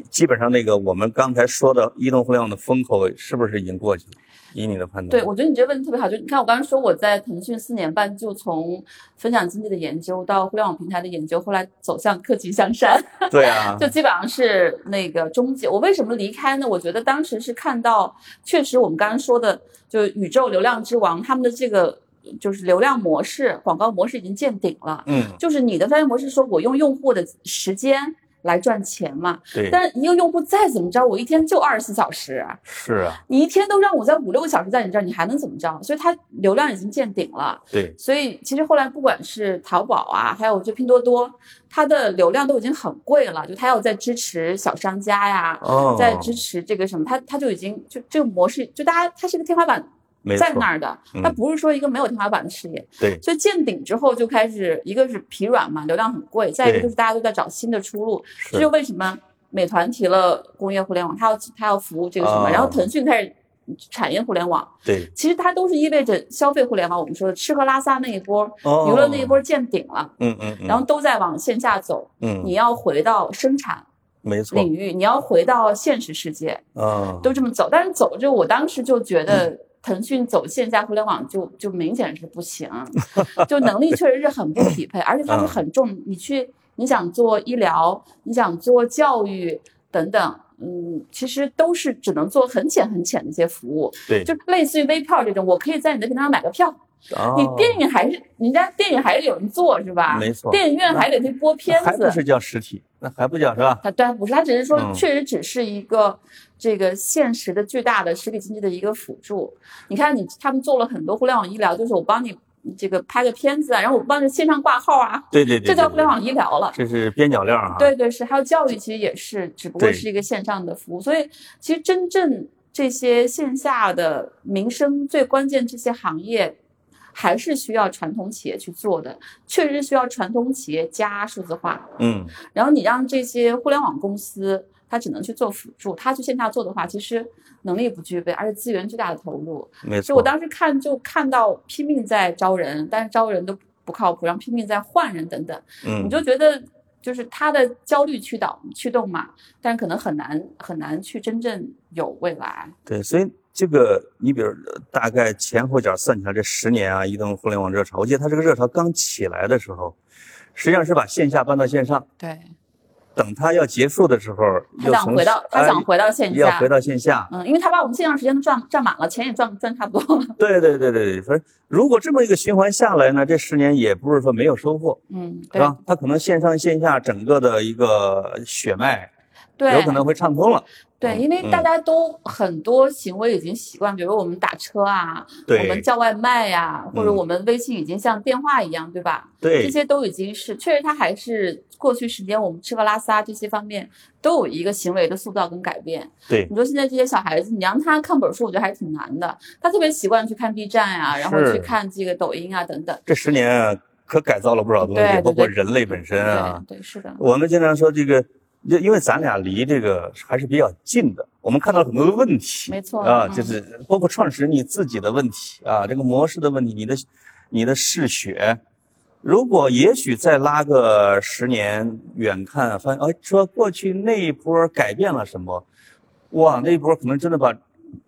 [SPEAKER 1] 基本上那个我们刚才说的移动互联网的风口是不是已经过去了？以你的判断，
[SPEAKER 2] 对我觉得你这个问题特别好。就你看，我刚刚说我在腾讯四年半，就从分享经济的研究到互联网平台的研究，后来走向科技向善。[LAUGHS]
[SPEAKER 1] 对啊，
[SPEAKER 2] 就基本上是那个终结。我为什么离开呢？我觉得当时是看到，确实我们刚刚说的，就宇宙流量之王他们的这个。就是流量模式、广告模式已经见顶了。
[SPEAKER 1] 嗯，
[SPEAKER 2] 就是你的商业模式，说我用用户的时间来赚钱嘛。
[SPEAKER 1] 对。
[SPEAKER 2] 但一个用户再怎么着，我一天就二十四小时。
[SPEAKER 1] 是啊。
[SPEAKER 2] 你一天都让我在五六个小时在你这儿，你还能怎么着？所以它流量已经见顶了。
[SPEAKER 1] 对。
[SPEAKER 2] 所以其实后来不管是淘宝啊，还有就拼多多，它的流量都已经很贵了。就它要在支持小商家呀，在支持这个什么，它它就已经就这个模式，就大家它是个天花板。在那儿的，它不是说一个没有天花板的事业。
[SPEAKER 1] 对，
[SPEAKER 2] 所以见顶之后就开始，一个是疲软嘛，流量很贵；再一个就是大家都在找新的出路。这就为什么美团提了工业互联网，它要它要服务这个什么，然后腾讯开始产业互联网。
[SPEAKER 1] 对，
[SPEAKER 2] 其实它都是意味着消费互联网。我们说的吃喝拉撒那一波，娱乐那一波见顶了。
[SPEAKER 1] 嗯嗯。
[SPEAKER 2] 然后都在往线下走。
[SPEAKER 1] 嗯。
[SPEAKER 2] 你要回到生产，
[SPEAKER 1] 没错。
[SPEAKER 2] 领域，你要回到现实世界。都这么走，但是走着，我当时就觉得。腾讯走线下互联网就就明显是不行，[LAUGHS] 就能力确实是很不匹配，而且它是很重。你去你想做医疗，你想做教育等等，嗯，其实都是只能做很浅很浅的一些服务。
[SPEAKER 1] 对，
[SPEAKER 2] 就类似于微票这种，我可以在你的平台上买个票。你电影还是人家电影还是有人做是吧？
[SPEAKER 1] 没错，
[SPEAKER 2] 电影院还得去播片子，
[SPEAKER 1] 还不是叫实体，那还不叫是吧？
[SPEAKER 2] 它对，不是，它只是说确实只是一个这个现实的巨大的实体经济的一个辅助。你看你他们做了很多互联网医疗，就是我帮你这个拍个片子啊，然后我帮你线上挂号啊，
[SPEAKER 1] 对对对，
[SPEAKER 2] 这叫互联网医疗了。
[SPEAKER 1] 这是边角料啊。
[SPEAKER 2] 对对是，还有教育其实也是，只不过是一个线上的服务。所以其实真正。这些线下的民生最关键这些行业，还是需要传统企业去做的，确实需要传统企业加数字化。
[SPEAKER 1] 嗯，
[SPEAKER 2] 然后你让这些互联网公司，它只能去做辅助，他去线下做的话，其实能力不具备，而且资源巨大的投入。
[SPEAKER 1] 没错。
[SPEAKER 2] 所以我当时看就看到拼命在招人，但是招人都不靠谱，然后拼命在换人等等。
[SPEAKER 1] 嗯，
[SPEAKER 2] 你就觉得。就是他的焦虑驱导驱动嘛，但是可能很难很难去真正有未来。
[SPEAKER 1] 对，所以这个你比如大概前后脚算起来，这十年啊，移动互联网热潮，我记得它这个热潮刚起来的时候，实际上是把线下搬到线上。
[SPEAKER 2] 对。
[SPEAKER 1] 等他要结束的时候，
[SPEAKER 2] 他想回到他想回到线
[SPEAKER 1] 下，要回到线下。
[SPEAKER 2] 嗯，因为他把我们线上时间都赚赚满了，钱也赚赚差不多了。
[SPEAKER 1] 对对对对对，反正如果这么一个循环下来呢，这十年也不是说没有收获，
[SPEAKER 2] 嗯，
[SPEAKER 1] 对吧？他可能线上线下整个的一个血脉，
[SPEAKER 2] 对，
[SPEAKER 1] 有可能会畅通了。
[SPEAKER 2] 对，因为大家都很多行为已经习惯，比如我们打车啊，我们叫外卖呀，或者我们微信已经像电话一样，对吧？
[SPEAKER 1] 对，
[SPEAKER 2] 这些都已经是确实，它还是过去时间我们吃喝拉撒这些方面都有一个行为的塑造跟改变。
[SPEAKER 1] 对，
[SPEAKER 2] 你说现在这些小孩子，你让他看本书，我觉得还是挺难的。他特别习惯去看 B 站呀，然后去看这个抖音啊等等。
[SPEAKER 1] 这十年啊可改造了不少东西，包括人类本身
[SPEAKER 2] 啊。对，是的。
[SPEAKER 1] 我们经常说这个。就因为咱俩离这个还是比较近的，我们看到很多的问题，
[SPEAKER 2] 没错
[SPEAKER 1] 啊，就是包括创始人你自己的问题啊，这个模式的问题，你的你的嗜血，如果也许再拉个十年远看，发现哎，说过去那一波改变了什么，哇，那一波可能真的把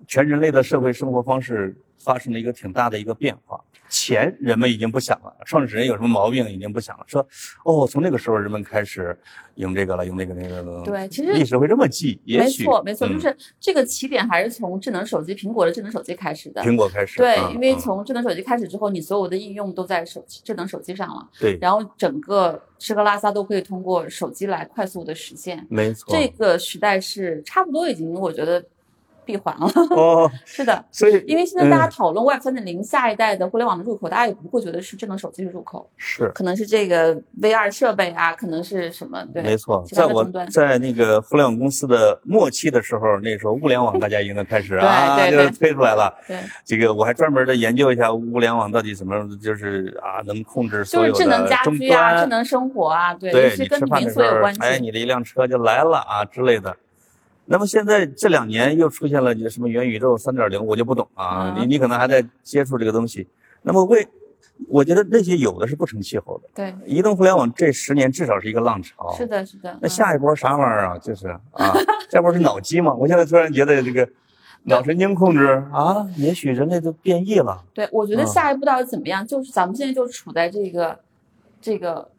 [SPEAKER 1] 全人类的社会生活方式发生了一个挺大的一个变化。钱人们已经不想了，创始人有什么毛病已经不想了。说，哦，从那个时候人们开始用这个了，用那个那个了。
[SPEAKER 2] 对，其实
[SPEAKER 1] 历史会这么记。
[SPEAKER 2] 没错，没错，就是这个起点还是从智能手机，苹果的智能手机开始的。
[SPEAKER 1] 苹果开始。
[SPEAKER 2] 对，因为从智能手机开始之后，你所有的应用都在手机、智能手机上了。
[SPEAKER 1] 对。
[SPEAKER 2] 然后整个吃喝拉撒都可以通过手机来快速的实现。
[SPEAKER 1] 没错。
[SPEAKER 2] 这个时代是差不多已经，我觉得。闭环了哦，[LAUGHS] 是的，
[SPEAKER 1] 所以
[SPEAKER 2] 因为现在大家讨论 Web 三点零下一代的互联网的入口，大家也不会觉得是智能手机的入口，
[SPEAKER 1] 是
[SPEAKER 2] 可能是这个 VR 设备啊，可能是什么？对，
[SPEAKER 1] 没错，在我在那个互联网公司的末期的时候，那时候物联网大家已经开始 [LAUGHS] 啊，就推出来了。
[SPEAKER 2] 对，
[SPEAKER 1] 这个我还专门的研究一下物联网到底怎么，就是啊，能控制所有的
[SPEAKER 2] 智能家居啊，智能生活啊，对，
[SPEAKER 1] 对
[SPEAKER 2] 是跟民宿有关系。
[SPEAKER 1] 哎，你的一辆车就来了啊之类的。那么现在这两年又出现了什么元宇宙三点零，我就不懂啊。你你可能还在接触这个东西。那么为，我觉得那些有的是不成气候的。
[SPEAKER 2] 对，
[SPEAKER 1] 移动互联网这十年至少是一个浪潮。
[SPEAKER 2] 是的，是的。
[SPEAKER 1] 那下一波啥玩意儿啊？就是啊，[LAUGHS] 下一波是脑机嘛？我现在突然觉得这个脑神经控制啊，也许人类都变异了。
[SPEAKER 2] 对，我觉得下一步到底怎么样？就是咱们现在就处在这个这个。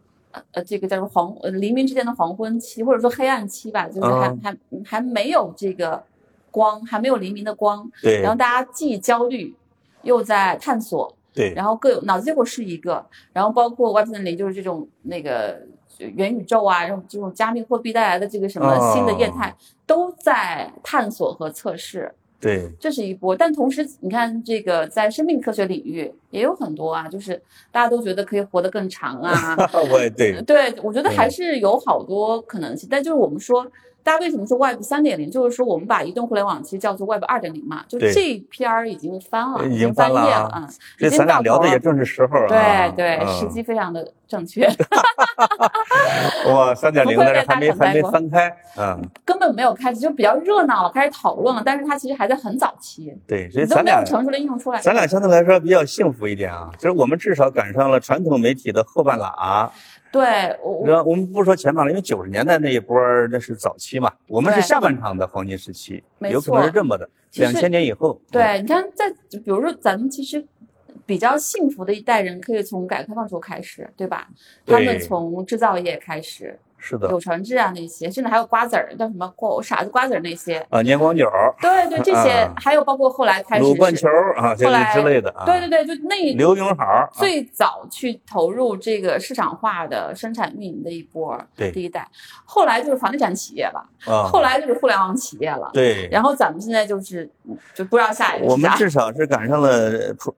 [SPEAKER 2] 呃，这个叫做黄呃黎明之间的黄昏期，或者说黑暗期吧，就是还还还没有这个光，还没有黎明的光。
[SPEAKER 1] 对。
[SPEAKER 2] 然后大家既焦虑，又在探索。
[SPEAKER 1] 对。
[SPEAKER 2] 然后各有脑子结果是一个，然后包括 Web 三零，就是这种那个元宇宙啊，这种这种加密货币带来的这个什么新的业态，都在探索和测试。
[SPEAKER 1] 对，
[SPEAKER 2] 这是一波，但同时你看，这个在生命科学领域也有很多啊，就是大家都觉得可以活得更长啊。[LAUGHS]
[SPEAKER 1] 我也对，
[SPEAKER 2] 对我觉得还是有好多可能性，但就是我们说。大家为什么说 Web 三点零？就是说我们把移动互联网其实叫做 Web 二点零嘛，就这篇儿已经翻了，
[SPEAKER 1] 已经
[SPEAKER 2] 翻
[SPEAKER 1] 页了
[SPEAKER 2] 啊。
[SPEAKER 1] 这咱俩聊的也正是时候
[SPEAKER 2] 啊。对对，时机非常的正确。[LAUGHS]
[SPEAKER 1] 哇，三点零但是还没还没翻开，嗯，
[SPEAKER 2] 根本没有开始，就比较热闹了，开始讨论了，但是它其实还在很早期。
[SPEAKER 1] 对，所以咱俩
[SPEAKER 2] 成熟的应用出来。
[SPEAKER 1] 咱俩相对来说比较幸福一点啊，就是我们至少赶上了传统媒体的后半拉。
[SPEAKER 2] 对，
[SPEAKER 1] 我我们不说前半了，因为九十年代那一波那是早期嘛，我们是下半场的黄金时期，有可能是这么的。两千年以后，
[SPEAKER 2] 对，你看，在比如说咱们其实比较幸福的一代人，可以从改革开放时候开始，对吧？他们从制造业开始。
[SPEAKER 1] 是的，
[SPEAKER 2] 柳传志啊，那些，甚至还有瓜子儿，叫什么瓜傻子瓜子儿那些
[SPEAKER 1] 啊，年光酒，
[SPEAKER 2] 对对，这些还有包括后来开始
[SPEAKER 1] 鲁冠球啊，
[SPEAKER 2] 后来
[SPEAKER 1] 之类的啊，
[SPEAKER 2] 对对对，就那
[SPEAKER 1] 刘永好
[SPEAKER 2] 最早去投入这个市场化的生产运营的一波，
[SPEAKER 1] 对
[SPEAKER 2] 第一代，后来就是房地产企业了，啊，后来就是互联网企业了，
[SPEAKER 1] 对，
[SPEAKER 2] 然后咱们现在就是就不知道下一个，
[SPEAKER 1] 我们至少是赶上了传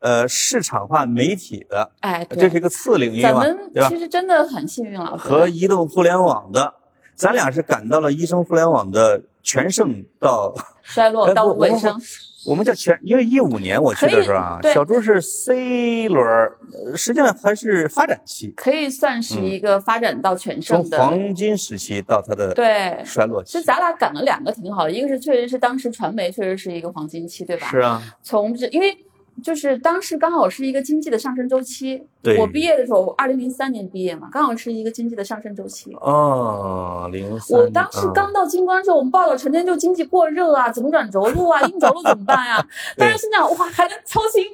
[SPEAKER 1] 呃市场化媒体的，
[SPEAKER 2] 哎，
[SPEAKER 1] 这是一个次领域嘛，
[SPEAKER 2] 对吧？其实真的很幸运了，
[SPEAKER 1] 和移动互联网的咱俩是赶到了医生互联网的全盛到 [LAUGHS]
[SPEAKER 2] 衰落到尾声。
[SPEAKER 1] 我们叫全，因为一五年我去的时候啊，小猪是 C 轮，实际上还是发展期，
[SPEAKER 2] 可以算是一个发展到全盛
[SPEAKER 1] 的黄金时期到它的
[SPEAKER 2] 对
[SPEAKER 1] 衰落期。
[SPEAKER 2] 其实咱俩赶了两个挺好的，一个是确实是当时传媒确实是一个黄金期，对吧？
[SPEAKER 1] 是啊，
[SPEAKER 2] 从这因为。就是当时刚好是一个经济的上升周期。
[SPEAKER 1] 对，
[SPEAKER 2] 我毕业的时候，二零零三年毕业嘛，刚好是一个经济的上升周期。
[SPEAKER 1] 哦，零三。
[SPEAKER 2] 我当时刚到金光的时候，我们报道成天就经济过热啊，怎么软着陆啊，硬着陆怎么办呀？但是现在哇，还能操心。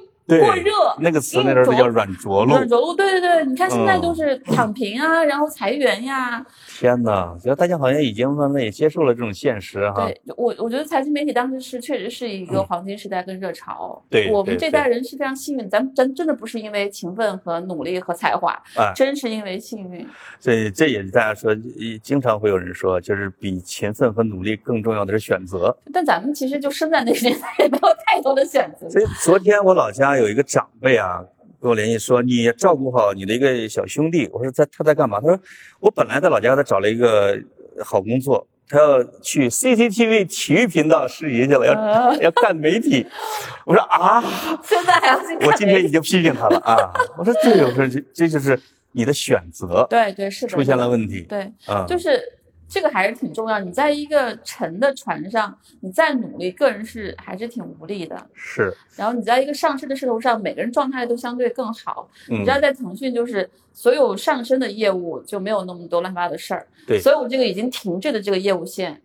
[SPEAKER 2] 过热
[SPEAKER 1] 那个词那时候叫软着陆，
[SPEAKER 2] 软着陆，对对对，你看现在都是躺平啊，然后裁员呀。
[SPEAKER 1] 天哪，觉得大家好像已经慢慢也接受了这种现实
[SPEAKER 2] 哈。对，我我觉得财经媒体当时是确实是一个黄金时代跟热潮。
[SPEAKER 1] 对，
[SPEAKER 2] 我们这代人是非常幸运，咱咱真的不是因为勤奋和努力和才华，真是因为幸运。
[SPEAKER 1] 所以这也是大家说，经常会有人说，就是比勤奋和努力更重要的是选择。
[SPEAKER 2] 但咱们其实就生在那个年代，也没有太多的选择。
[SPEAKER 1] 所以昨天我老家有一个长辈啊。跟我联系说你照顾好你的一个小兄弟。我说在他在干嘛？他说我本来在老家，他找了一个好工作，他要去 CCTV 体育频道实习去了，要 [LAUGHS] 要干媒体。我说啊，
[SPEAKER 2] 现在还要去？
[SPEAKER 1] 我今天已经批评他了啊！我说这有事，这就是你的选择。
[SPEAKER 2] 对对是的，
[SPEAKER 1] 出现了问题。
[SPEAKER 2] 对啊，就是。这个还是挺重要。你在一个沉的船上，你再努力，个人是还是挺无力的。
[SPEAKER 1] 是。
[SPEAKER 2] 然后你在一个上升的势头上，每个人状态都相对更好。你知道，在腾讯就是所有上升的业务就没有那么多乱七八糟的事儿。
[SPEAKER 1] 对。
[SPEAKER 2] 所以我这个已经停滞的这个业务线，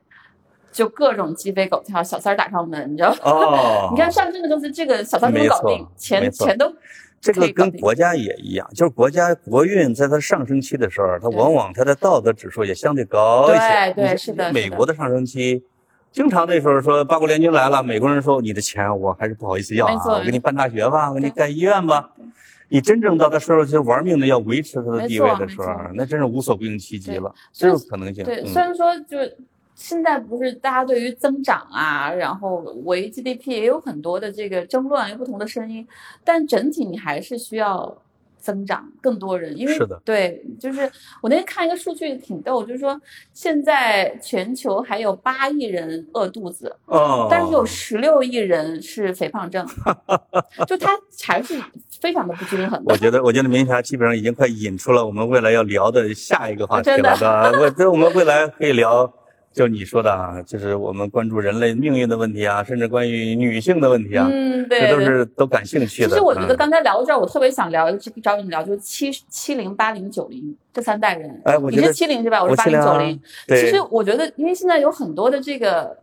[SPEAKER 2] 就各种鸡飞狗跳，小三儿打上门，你知道吗？哦。[LAUGHS] 你看上升的公司，这个小三都搞定，钱钱都。
[SPEAKER 1] 这个跟国家也一样，就是国家国运在它上升期的时候，它往往它的道德指数也相对高一些。
[SPEAKER 2] 对对是的。
[SPEAKER 1] 美国的上升期，经常那时候说八国联军来了，美国人说你的钱我还是不好意思要啊，我给你办大学吧，我给你盖医院吧。你真正到他时候就玩命的要维持他的地位的时候，那真是无所不用其极了，这种可能性。
[SPEAKER 2] 对，虽然说就是。现在不是大家对于增长啊，然后为 GDP 也有很多的这个争论，有不同的声音，但整体你还是需要增长更多人，因为
[SPEAKER 1] 是的，
[SPEAKER 2] 对，就是我那天看一个数据挺逗，就是说现在全球还有八亿人饿肚子，哦，但是有十六亿人是肥胖症，[LAUGHS] 就它还是非常的不均衡。
[SPEAKER 1] 我觉得，我觉得明霞基本上已经快引出了我们未来要聊的下一个话题了，
[SPEAKER 2] 对吧？
[SPEAKER 1] 我觉得我们未来可以聊。就你说的啊，就是我们关注人类命运的问题啊，甚至关于女性的问题啊，
[SPEAKER 2] 嗯，对，
[SPEAKER 1] 这都是都感兴趣的。
[SPEAKER 2] 其实我觉得刚才聊到这儿，我特别想聊，找你聊，就是七七零、八零、九零这三代人。
[SPEAKER 1] 哎，
[SPEAKER 2] 你是七零是吧？我是八零九零。其实我觉得，因为现在有很多的这个，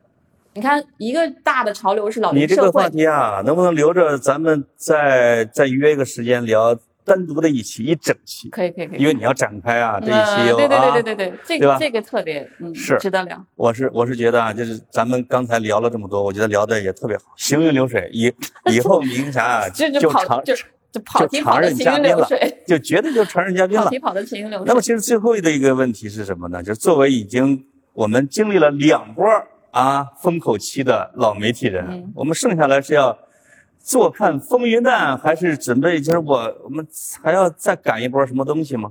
[SPEAKER 2] 你看一个大的潮流是老年
[SPEAKER 1] 社会。你这个话题啊，能不能留着咱们再再约一个时间聊？单独的一期一整期，
[SPEAKER 2] 可以可以可以，
[SPEAKER 1] 因为你要展开啊，这一期
[SPEAKER 2] 有啊，对对对对对对，这
[SPEAKER 1] 个
[SPEAKER 2] 这个特别嗯
[SPEAKER 1] 是
[SPEAKER 2] 值得聊。
[SPEAKER 1] 我是我是觉得啊，就是咱们刚才聊了这么多，我觉得聊的也特别好，行云流水。以 [LAUGHS] 以后明啥 [LAUGHS] 就
[SPEAKER 2] 就
[SPEAKER 1] 常
[SPEAKER 2] 就就跑题跑
[SPEAKER 1] 的
[SPEAKER 2] 行云流水，
[SPEAKER 1] 就绝对就常任嘉宾了。
[SPEAKER 2] 跑题跑的行云流水。
[SPEAKER 1] 那么其实最后的一个问题是什么呢？就是作为已经我们经历了两波啊风口期的老媒体人，我们剩下来是要。坐看风云淡，还是准备就是我我们还要再赶一波什么东西吗？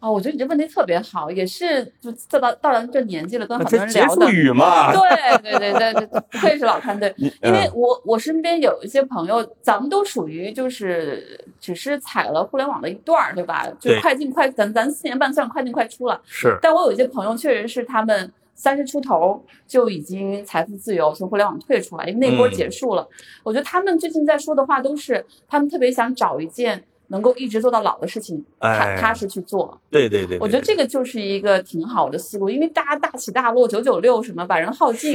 [SPEAKER 2] 哦，我觉得你这问题特别好，也是就到到到了这年纪了，跟很多人聊的。
[SPEAKER 1] 结束语嘛。
[SPEAKER 2] 对对对对对，不愧是老团队。因为我我身边有一些朋友，咱们都属于就是只是踩了互联网的一段儿，对吧？就快进快，咱咱四年半算快进快出了。
[SPEAKER 1] 是。
[SPEAKER 2] 但我有一些朋友，确实是他们。三十出头就已经财富自由，从互联网退出来，因为那波结束了。我觉得他们最近在说的话都是，他们特别想找一件能够一直做到老的事情，踏踏实去做。
[SPEAKER 1] 对对对，
[SPEAKER 2] 我觉得这个就是一个挺好的思路，因为大家大起大落，九九六什么把人耗尽，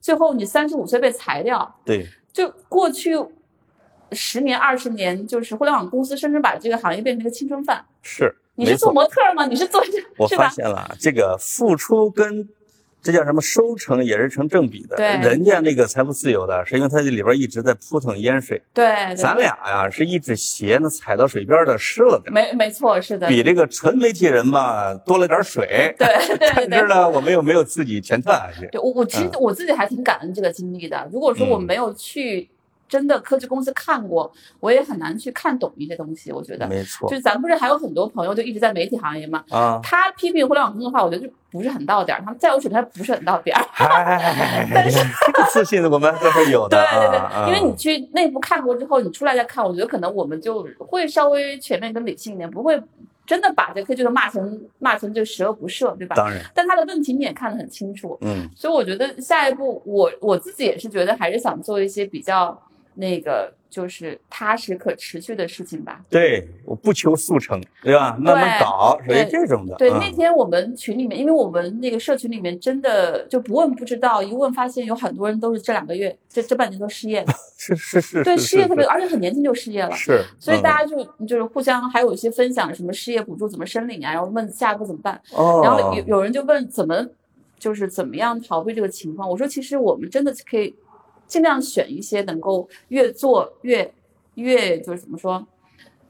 [SPEAKER 2] 最后你三十五岁被裁掉。
[SPEAKER 1] 对，
[SPEAKER 2] 就过去十年二十年，就是互联网公司甚至把这个行业变成一个青春饭。
[SPEAKER 1] 是，
[SPEAKER 2] 你是做模特吗？你是做这？
[SPEAKER 1] 我发现了这个付出跟。这叫什么？收成也是成正比的。
[SPEAKER 2] 对，
[SPEAKER 1] 人家那个财富自由的，是因为他这里边一直在扑腾淹水。
[SPEAKER 2] 对，
[SPEAKER 1] 咱俩呀是一只鞋呢踩到水边的湿了的。
[SPEAKER 2] 没没错，是的。
[SPEAKER 1] 比这个纯媒体人吧多了点水。
[SPEAKER 2] 对对 [LAUGHS] 对。
[SPEAKER 1] 但是呢，我们又没有自己全赚下去。
[SPEAKER 2] 对，我我其实我自己还挺感恩这个经历的。如果说我没有去真的科技公司看过，我也很难去看懂一些东西。我觉得
[SPEAKER 1] 没错，
[SPEAKER 2] 就是咱们不是还有很多朋友就一直在媒体行业嘛？啊，他批评互联网公司的话，我觉得就不是很到点儿。他们再有水平，他不是很到点儿。[LAUGHS] 但是
[SPEAKER 1] 这 [LAUGHS] 个自信我们都是有的。
[SPEAKER 2] 对对对，因为你去内部看过之后，你出来再看，我觉得可能我们就会稍微全面跟理性一点，不会。真的把这科技都骂成骂成就十恶不赦，对吧？
[SPEAKER 1] 当然。
[SPEAKER 2] 但他的问题你也看得很清楚，嗯。所以我觉得下一步，我我自己也是觉得还是想做一些比较那个。就是踏实可持续的事情吧。
[SPEAKER 1] 对，我不求速成，对吧？慢慢搞，属于这种的。
[SPEAKER 2] 对，那天我们群里面，因为我们那个社群里面真的就不问不知道，一问发现有很多人都是这两个月、这这半年都失业了。[LAUGHS]
[SPEAKER 1] 是是是。
[SPEAKER 2] 对，失业特别，而且很年轻就失业了。
[SPEAKER 1] 是。
[SPEAKER 2] 所以大家就就是互相还有一些分享，什么失业补助怎么申领啊？然后问下一步怎么办？哦。然后有有人就问怎么就是怎么样逃避这个情况？我说其实我们真的可以。尽量选一些能够越做越越就是怎么说，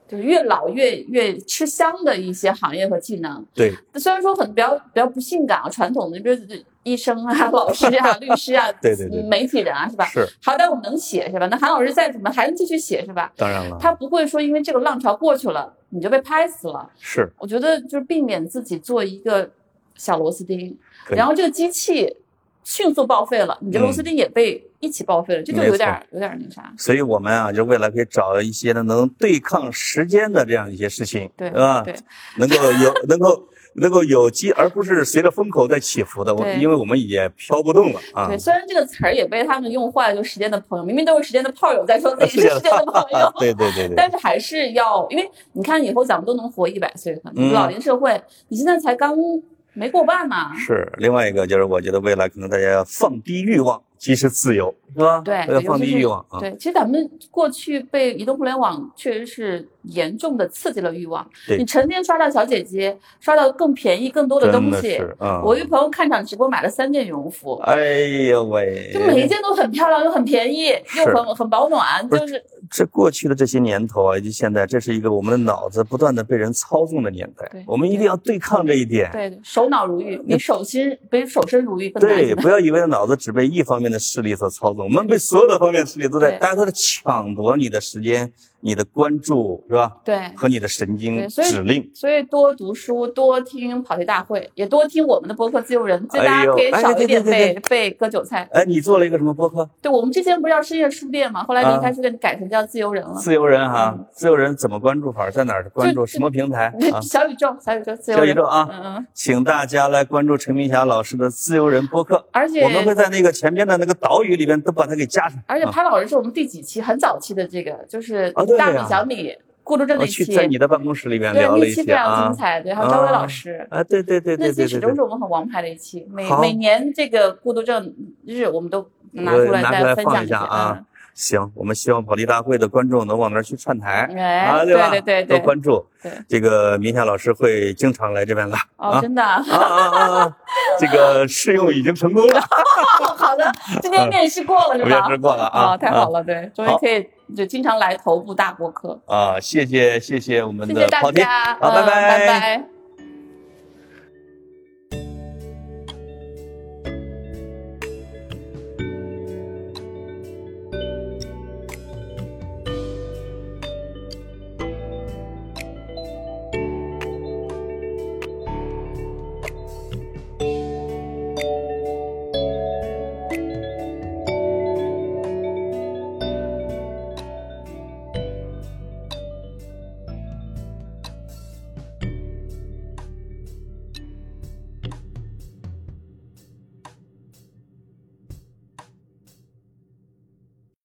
[SPEAKER 2] 就是越老越越吃香的一些行业和技能。
[SPEAKER 1] 对，
[SPEAKER 2] 虽然说很比较比较不性感啊，传统的，比如医生啊、[LAUGHS] 老师啊、[LAUGHS] 律师啊、
[SPEAKER 1] 对对对，
[SPEAKER 2] 媒体人啊，是吧？
[SPEAKER 1] 是。
[SPEAKER 2] 好歹我们能写是吧？那韩老师再怎么还能继续写是吧？
[SPEAKER 1] 当然了，
[SPEAKER 2] 他不会说因为这个浪潮过去了你就被拍死了。
[SPEAKER 1] 是。
[SPEAKER 2] 我觉得就是避免自己做一个小螺丝钉，然后这个机器。迅速报废了，你这螺丝钉也被一起报废了，这就有点有点那啥。
[SPEAKER 1] 所以我们啊，就未来可以找一些呢能对抗时间的这样一些事情，
[SPEAKER 2] 对，
[SPEAKER 1] 是吧？
[SPEAKER 2] 对，
[SPEAKER 1] 能够有 [LAUGHS] 能够能够有机，而不是随着风口在起伏的。我因为我们也飘不动了啊。
[SPEAKER 2] 对，虽然这个词儿也被他们用坏了，就时间的朋友，明明都是时间的炮友在说自己是时间的朋友。[LAUGHS]
[SPEAKER 1] 对对对对。
[SPEAKER 2] 但是还是要，因为你看以后咱们都能活一百岁，老龄社会，你现在才刚。没过半嘛？
[SPEAKER 1] 是另外一个，就是我觉得未来可能大家要放低欲望，即是自由，是吧？
[SPEAKER 2] 对，
[SPEAKER 1] 要放低欲望啊。
[SPEAKER 2] 对，其实咱们过去被移动互联网确实是严重的刺激了欲望。你成天刷到小姐姐，刷到更便宜、更多的东西。我一朋友看场直播买了三件羽绒服。
[SPEAKER 1] 哎呦喂！
[SPEAKER 2] 就每一件都很漂亮，又很便宜，又很很保暖，就是。
[SPEAKER 1] 这过去的这些年头啊，以及现在，这是一个我们的脑子不断的被人操纵的年代。我们一定要对抗这一点。
[SPEAKER 2] 对，手脑如玉，你手心比手身如玉更
[SPEAKER 1] 对，不要以为脑子只被一方面的势力所操纵，我们被所有的方面势力都在，大家都在抢夺你的时间。你的关注是吧？
[SPEAKER 2] 对，
[SPEAKER 1] 和你的神经指令。
[SPEAKER 2] 所以多读书，多听跑题大会，也多听我们的播客《自由人》，就大家可以少一点被被割韭菜。
[SPEAKER 1] 哎，你做了一个什么播客？
[SPEAKER 2] 对，我们之前不是叫深夜书店嘛，后来离开书店改成叫自由人了。
[SPEAKER 1] 自由人哈，自由人怎么关注法？在哪儿关注？什么平台？[LAUGHS]
[SPEAKER 2] 小宇宙，小宇宙，
[SPEAKER 1] 小宇宙啊！嗯嗯，请大家来关注陈明霞老师的自由人播客，
[SPEAKER 2] 而且
[SPEAKER 1] 我们会在那个前面的那个岛屿里边都把它给加上。
[SPEAKER 2] 而且潘老师是我们第几期？很早期的这个，就是。大米小米孤独症那期，
[SPEAKER 1] 在你的办公室里面聊了一
[SPEAKER 2] 期，非常精彩。对，还有张伟老师
[SPEAKER 1] 啊，对对对对
[SPEAKER 2] 那期始终是我们很王牌的一期。每每年这个孤独症日，我们都拿出来再分享
[SPEAKER 1] 一下啊。行，我们希望跑题大会的观众能往那儿去串台
[SPEAKER 2] 啊，对吧？对
[SPEAKER 1] 对对，多关注。
[SPEAKER 2] 对，
[SPEAKER 1] 这个明霞老师会经常来这边的。
[SPEAKER 2] 哦，真的
[SPEAKER 1] 啊啊啊！[LAUGHS] 这个试用已经成功了。[LAUGHS]
[SPEAKER 2] 好的，今天面试过了是吧？
[SPEAKER 1] 面试过了啊，
[SPEAKER 2] 太好了，对，终于可以就经常来头部大播客
[SPEAKER 1] 啊！谢谢谢谢我们的
[SPEAKER 2] 大家，
[SPEAKER 1] 好，拜拜
[SPEAKER 2] 拜拜。